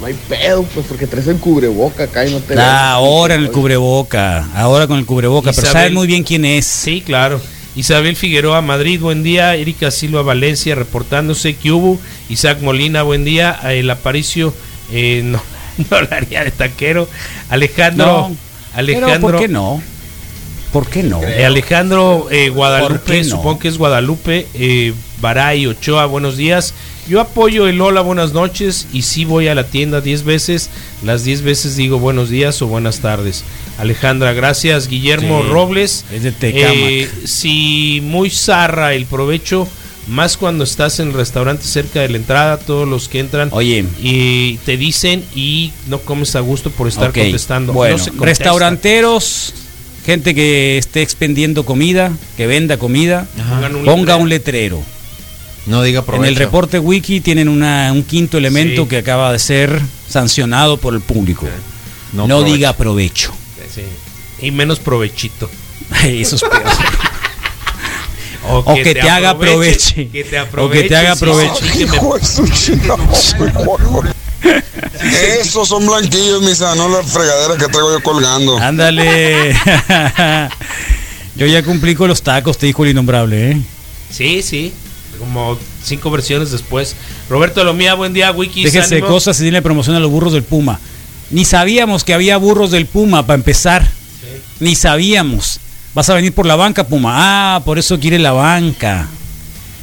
no hay pedo, pues porque traes el cubreboca acá y no te ves. Ah, ahora en el cubreboca, ahora con el cubreboca, pero saben muy bien quién es. Sí, claro. Isabel Figueroa, Madrid, buen día. Erika Silva, Valencia, reportándose. que hubo? Isaac Molina, buen día. El Aparicio, eh, no, no hablaría de taquero. Alejandro, No, Alejandro. Pero, ¿por qué no? ¿Por qué no? Eh, Alejandro eh, ¿Por Guadalupe, qué no? supongo que es Guadalupe, eh, Baray Ochoa, buenos días. Yo apoyo el hola, buenas noches y sí voy a la tienda 10 veces. Las 10 veces digo buenos días o buenas tardes. Alejandra, gracias. Guillermo Sí, Robles. es de Tecámac. Eh, si muy zarra el provecho, más cuando estás en el restaurante cerca de la entrada, todos los que entran Oye. y te dicen y no comes a gusto por estar contestando. Bueno, No se contesta. restauranteros, gente que esté expendiendo comida, que venda comida, ponga letrero. un letrero. No diga En provecho. el reporte wiki tienen una, un quinto elemento Sí. que acaba de ser sancionado por el público. No No, provecho. diga provecho. Sí. Y menos provechito. Eso es peor. O que te haga aproveche. Que te O que aproveche. te haga aproveche. sí, me- Esos son blanquillos, misa, no la fregadera que traigo yo colgando. Ándale. Yo ya cumplí con los tacos, te dijo el innombrable, ¿eh? Sí, sí. Como cinco versiones después. Roberto Lomía, buen día, Wiki. Déjese de cosas y tiene promoción a los burros del Puma. Ni sabíamos que había burros del Puma para empezar. Ni sabíamos. Vas a venir por la banca, Puma. Ah, por eso quiere la banca.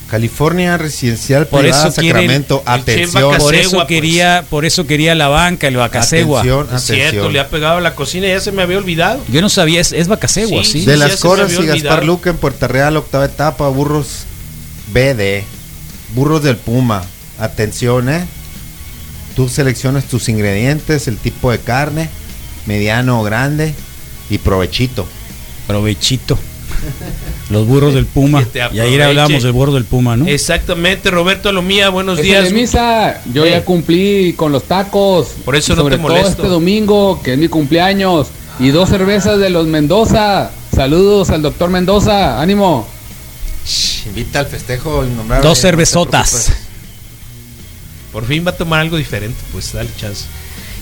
California Residencial Por Privada eso Sacramento. el chef Atención. Por eso pues. quería, por eso quería la banca, el Bacasegua. Atención, Es cierto, atención. le ha pegado a la cocina, ya se me había olvidado. Yo no sabía, es, es Bacasegua, Sí. De las Coras y Gaspar. Luca en Puerta Real, octava etapa, burros BD. Burros del Puma. Atención, eh. Tú seleccionas tus ingredientes, el tipo de carne, mediano o grande y provechito. Provechito. Los burros del Puma. Y ayer hablamos del burro del Puma, ¿no? Exactamente, Roberto Lomía, buenos días. misa, yo Sí. ya cumplí con los tacos. Por eso no sobre te todo molesto. este domingo, que es mi cumpleaños. Y dos cervezas de los Mendoza. Saludos al doctor Mendoza. Ánimo. Invita al festejo innombrable. Dos cervezotas. Por fin va a tomar algo diferente, pues dale chance.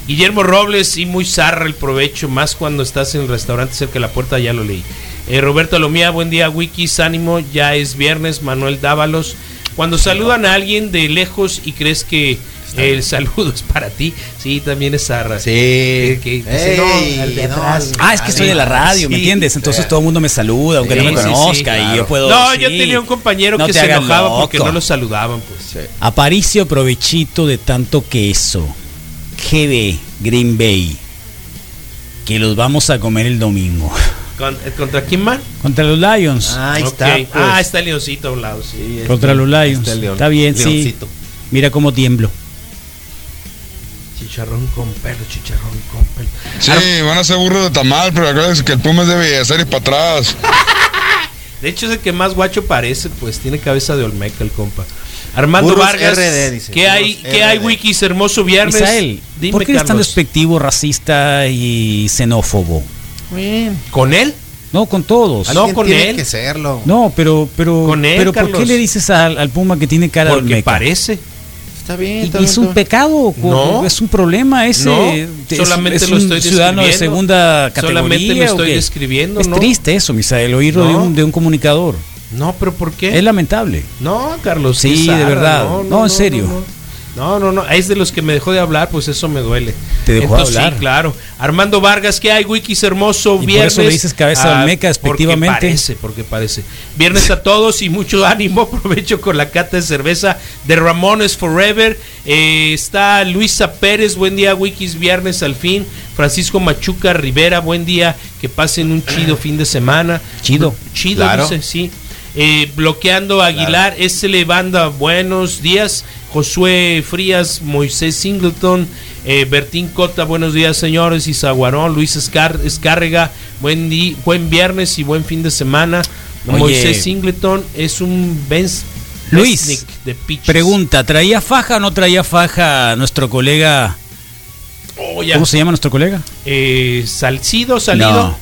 Guillermo Robles y muy zarra el provecho, más cuando estás en el restaurante cerca de la puerta, ya lo leí. Eh, Roberto Alomía, buen día, Wikis, ánimo, ya es viernes, Manuel Dávalos. Cuando saludan a alguien de lejos y crees que el saludo es para ti, sí, también es zarra. Sí. Que- que dice, Ey, no, al de no, atrás. Ah, es que soy de la radio, ¿me Sí. entiendes? Entonces todo el mundo me saluda, aunque no Sí, me sí, sí, conozca, y claro. yo puedo. No, sí. yo tenía un compañero No que se enojaba porque no lo saludaban, pues. Aparicio provechito de tanto queso. GB Green Bay. Que los vamos a comer el domingo. Eh, ¿Contra quién más? Contra los Lions. Ahí Ok. está. pues. Ah, está el leoncito a un lado, sí. Contra los Lions. está el león. Está bien, sí. Leoncito. Mira cómo tiemblo. Chicharrón con pelo, chicharrón con pelo. Sí, van a ser burros de tamal, pero acuérdense que el Puma es de Bellezar y para atrás. De hecho, es el que más guacho parece, pues tiene cabeza de Olmeca el compa. Armando Burros Vargas, RD, dice. ¿qué hay, ¿qué hay. Wikis? Hermoso viernes. Dime, ¿por qué eres tan Carlos. despectivo, racista y xenófobo? ¿Con él? No, con todos. No, con tiene él. que serlo. No, pero, pero, Con él, pero ¿por qué Carlos. le dices al, al Puma que tiene cara de Porque parece. Está bien, Y- está y bien, es un pecado, No. es un problema ese. No, es- solamente es lo un ciudadano de segunda categoría. Solamente lo ¿o estoy describiendo, Es ¿no? triste eso, Misael, oírlo de, un, de un comunicador. No, pero ¿por qué? Es lamentable. No, Carlos. Sí, de verdad. No, en serio. No, no, no. Es de los que me dejó de hablar, pues eso me duele. Te dejó de hablar. Sí, claro. Armando Vargas, ¿qué hay? Wikis hermoso, Y por viernes. eso le dices cabeza de Ah, despectivamente. Porque parece, porque parece. Viernes a todos y mucho ánimo. Aprovecho con la cata de cerveza de Ramones Forever. Eh, está Luisa Pérez, buen día, Wikis, viernes al fin. Francisco Machuca Rivera, buen día. Que pasen un chido fin de semana. Chido. Chido, Claro. dice, sí. Eh, bloqueando a Aguilar, SL Banda, buenos días. Josué Frías, Moisés Singleton, eh, Bertín Cota, buenos días señores. Y Zaguarón, Luis Escar- Escárrega, buen, buen viernes y buen fin de semana. Oye. Moisés Singleton es un Benz Luis, de. Pregunta, ¿traía faja o no traía faja nuestro colega? Oh, ya. ¿Cómo se llama nuestro colega? Eh, Salcido, salido. No.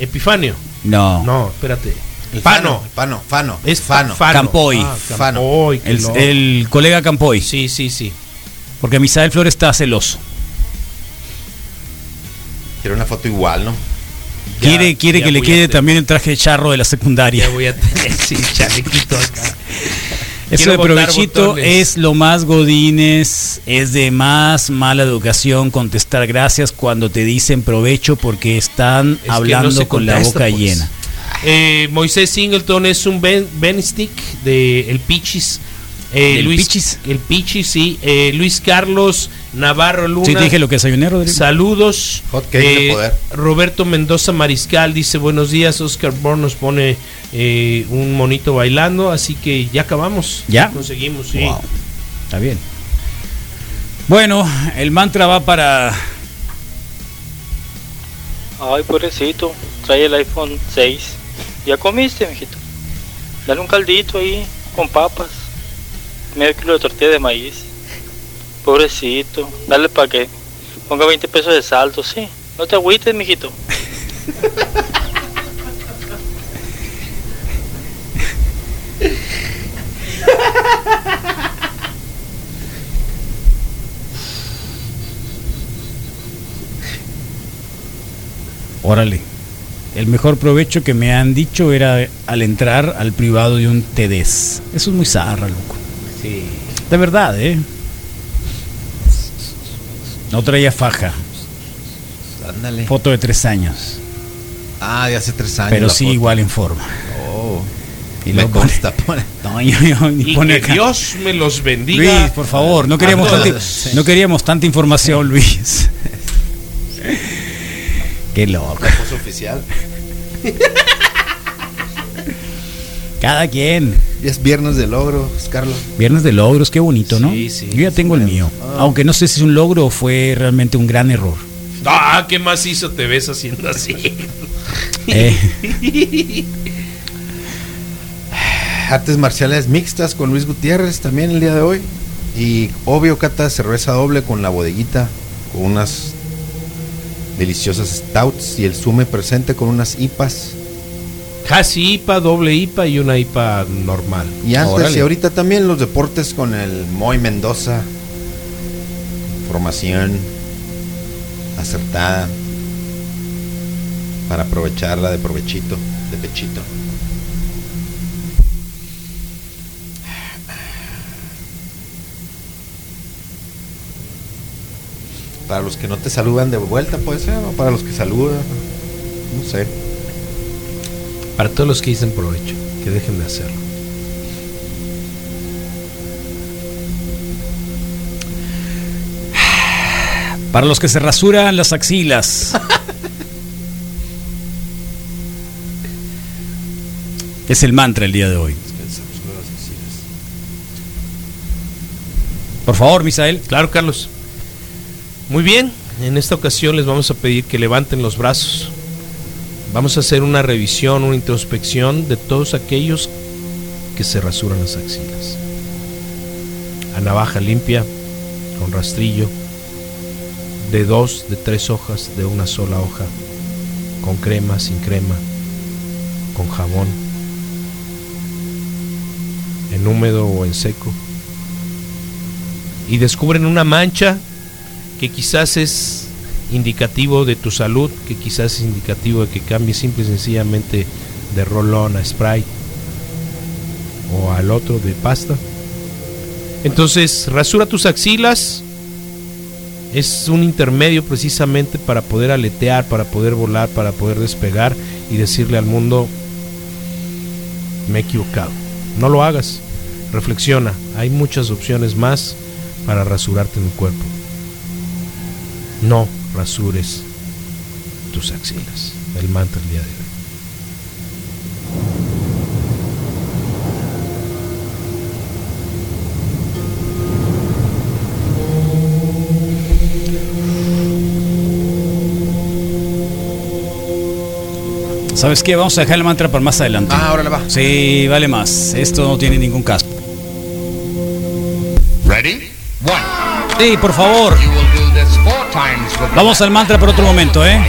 Epifanio. No. No, espérate. El Fano. Fano, Fano. Es Fano. Fano. Campoy. Ah, Fano. Campoy, El, colega Campoy. Sí, sí, sí. Porque Misael Flores está celoso. Quiero una foto igual, ¿no? Ya- quiere quiere ya que le quede también el traje de charro de la secundaria. Ya voy a tener sí, chalequito acá. Eso de provechito botones. es lo más godines, es de más mala educación contestar gracias cuando te dicen provecho porque están Es hablando no con la boca pues. llena. Eh, Moisés Singleton es un Ben, ben Stick de el Pichis. Eh, ¿Del Luis, Pichis? El Pichis, sí. Eh, Luis Carlos Navarro Luna. Sí, dije lo que desayuné, Rodrigo. Saludos. Hot cake de Eh, poder. Roberto Mendoza Mariscal dice buenos días. Oscar Born nos pone eh, un monito bailando. Así que ya acabamos. ¿Ya? Conseguimos, sí. Wow. Está bien. Bueno, el mantra va para. Ay, pobrecito, trae el iPhone 6. ¿Ya comiste, mijito? Dale un caldito ahí, con papas. Medio kilo de tortilla de maíz. Pobrecito, dale para que ponga 20 pesos de saldo, sí. No te agüites, mijito. Órale. El mejor provecho que me han dicho era al entrar al privado de un TEDx. Eso es muy zarra, loco. Sí. De verdad, ¿eh? No traía faja. Ándale. Foto de tres años. Ah, de hace tres años. Pero sí, foto. igual en forma. Oh. Y Me lo pone- consta, pone. No, yo- yo- y pone que. Dios me los bendiga. Luis, por favor, no queríamos, tanta, no queríamos tanta información, Luis. Qué loco. Oficial. Cada quien. Y es viernes de logros, Carlos. Viernes de logros, qué bonito, ¿no? Sí, sí. Yo ya tengo el mío. Ah. Aunque no sé si es un logro o fue realmente un gran error. Ah, ¿qué más hizo te ves haciendo así? Eh. Artes marciales mixtas con Luis Gutiérrez también el día de hoy. Y obvio, cata cerveza doble con la bodeguita, con unas deliciosas stouts y el sume presente con unas IPAs. Casi IPA, doble IPA y una IPA normal. Y antes Órale. y ahorita también los deportes con el Moy Mendoza. Formación acertada para aprovecharla de provechito, de pechito. Para los que no te saludan de vuelta puede ser, o para los que saludan, no sé. Para todos los que dicen provecho, que dejen de hacerlo. Para los que se rasuran las axilas. es el mantra el día de hoy. Por favor, Misael. Claro, Carlos. Muy bien, en esta ocasión les vamos a pedir que levanten los brazos. Vamos a hacer una revisión, una introspección de todos aquellos que se rasuran las axilas. A navaja limpia, con rastrillo, de dos, de tres hojas, de una sola hoja, con crema, sin crema, con jabón, en húmedo o en seco. Y descubren una mancha que quizás es indicativo de tu salud, que quizás es indicativo de que cambies simple y sencillamente de rolón a spray o al otro de pasta. Entonces, rasura tus axilas. Es un intermedio precisamente para poder aletear, para poder volar, para poder despegar y decirle al mundo, me he equivocado. No lo hagas. Reflexiona. Hay muchas opciones más para rasurarte en el cuerpo. No rasures tus axilas. El mantra el día de hoy. ¿Sabes qué? Vamos a dejar el mantra para más adelante. Ah, ahora le va. Sí, vale más. Esto no tiene ningún caso. Ready? One. Sí, por favor. Vamos al mantra por otro momento, ¿eh?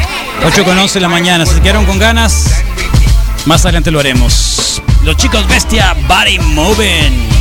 8 con 11 de la mañana. Si quedaron con ganas, más adelante lo haremos. Los chicos bestia, body moving.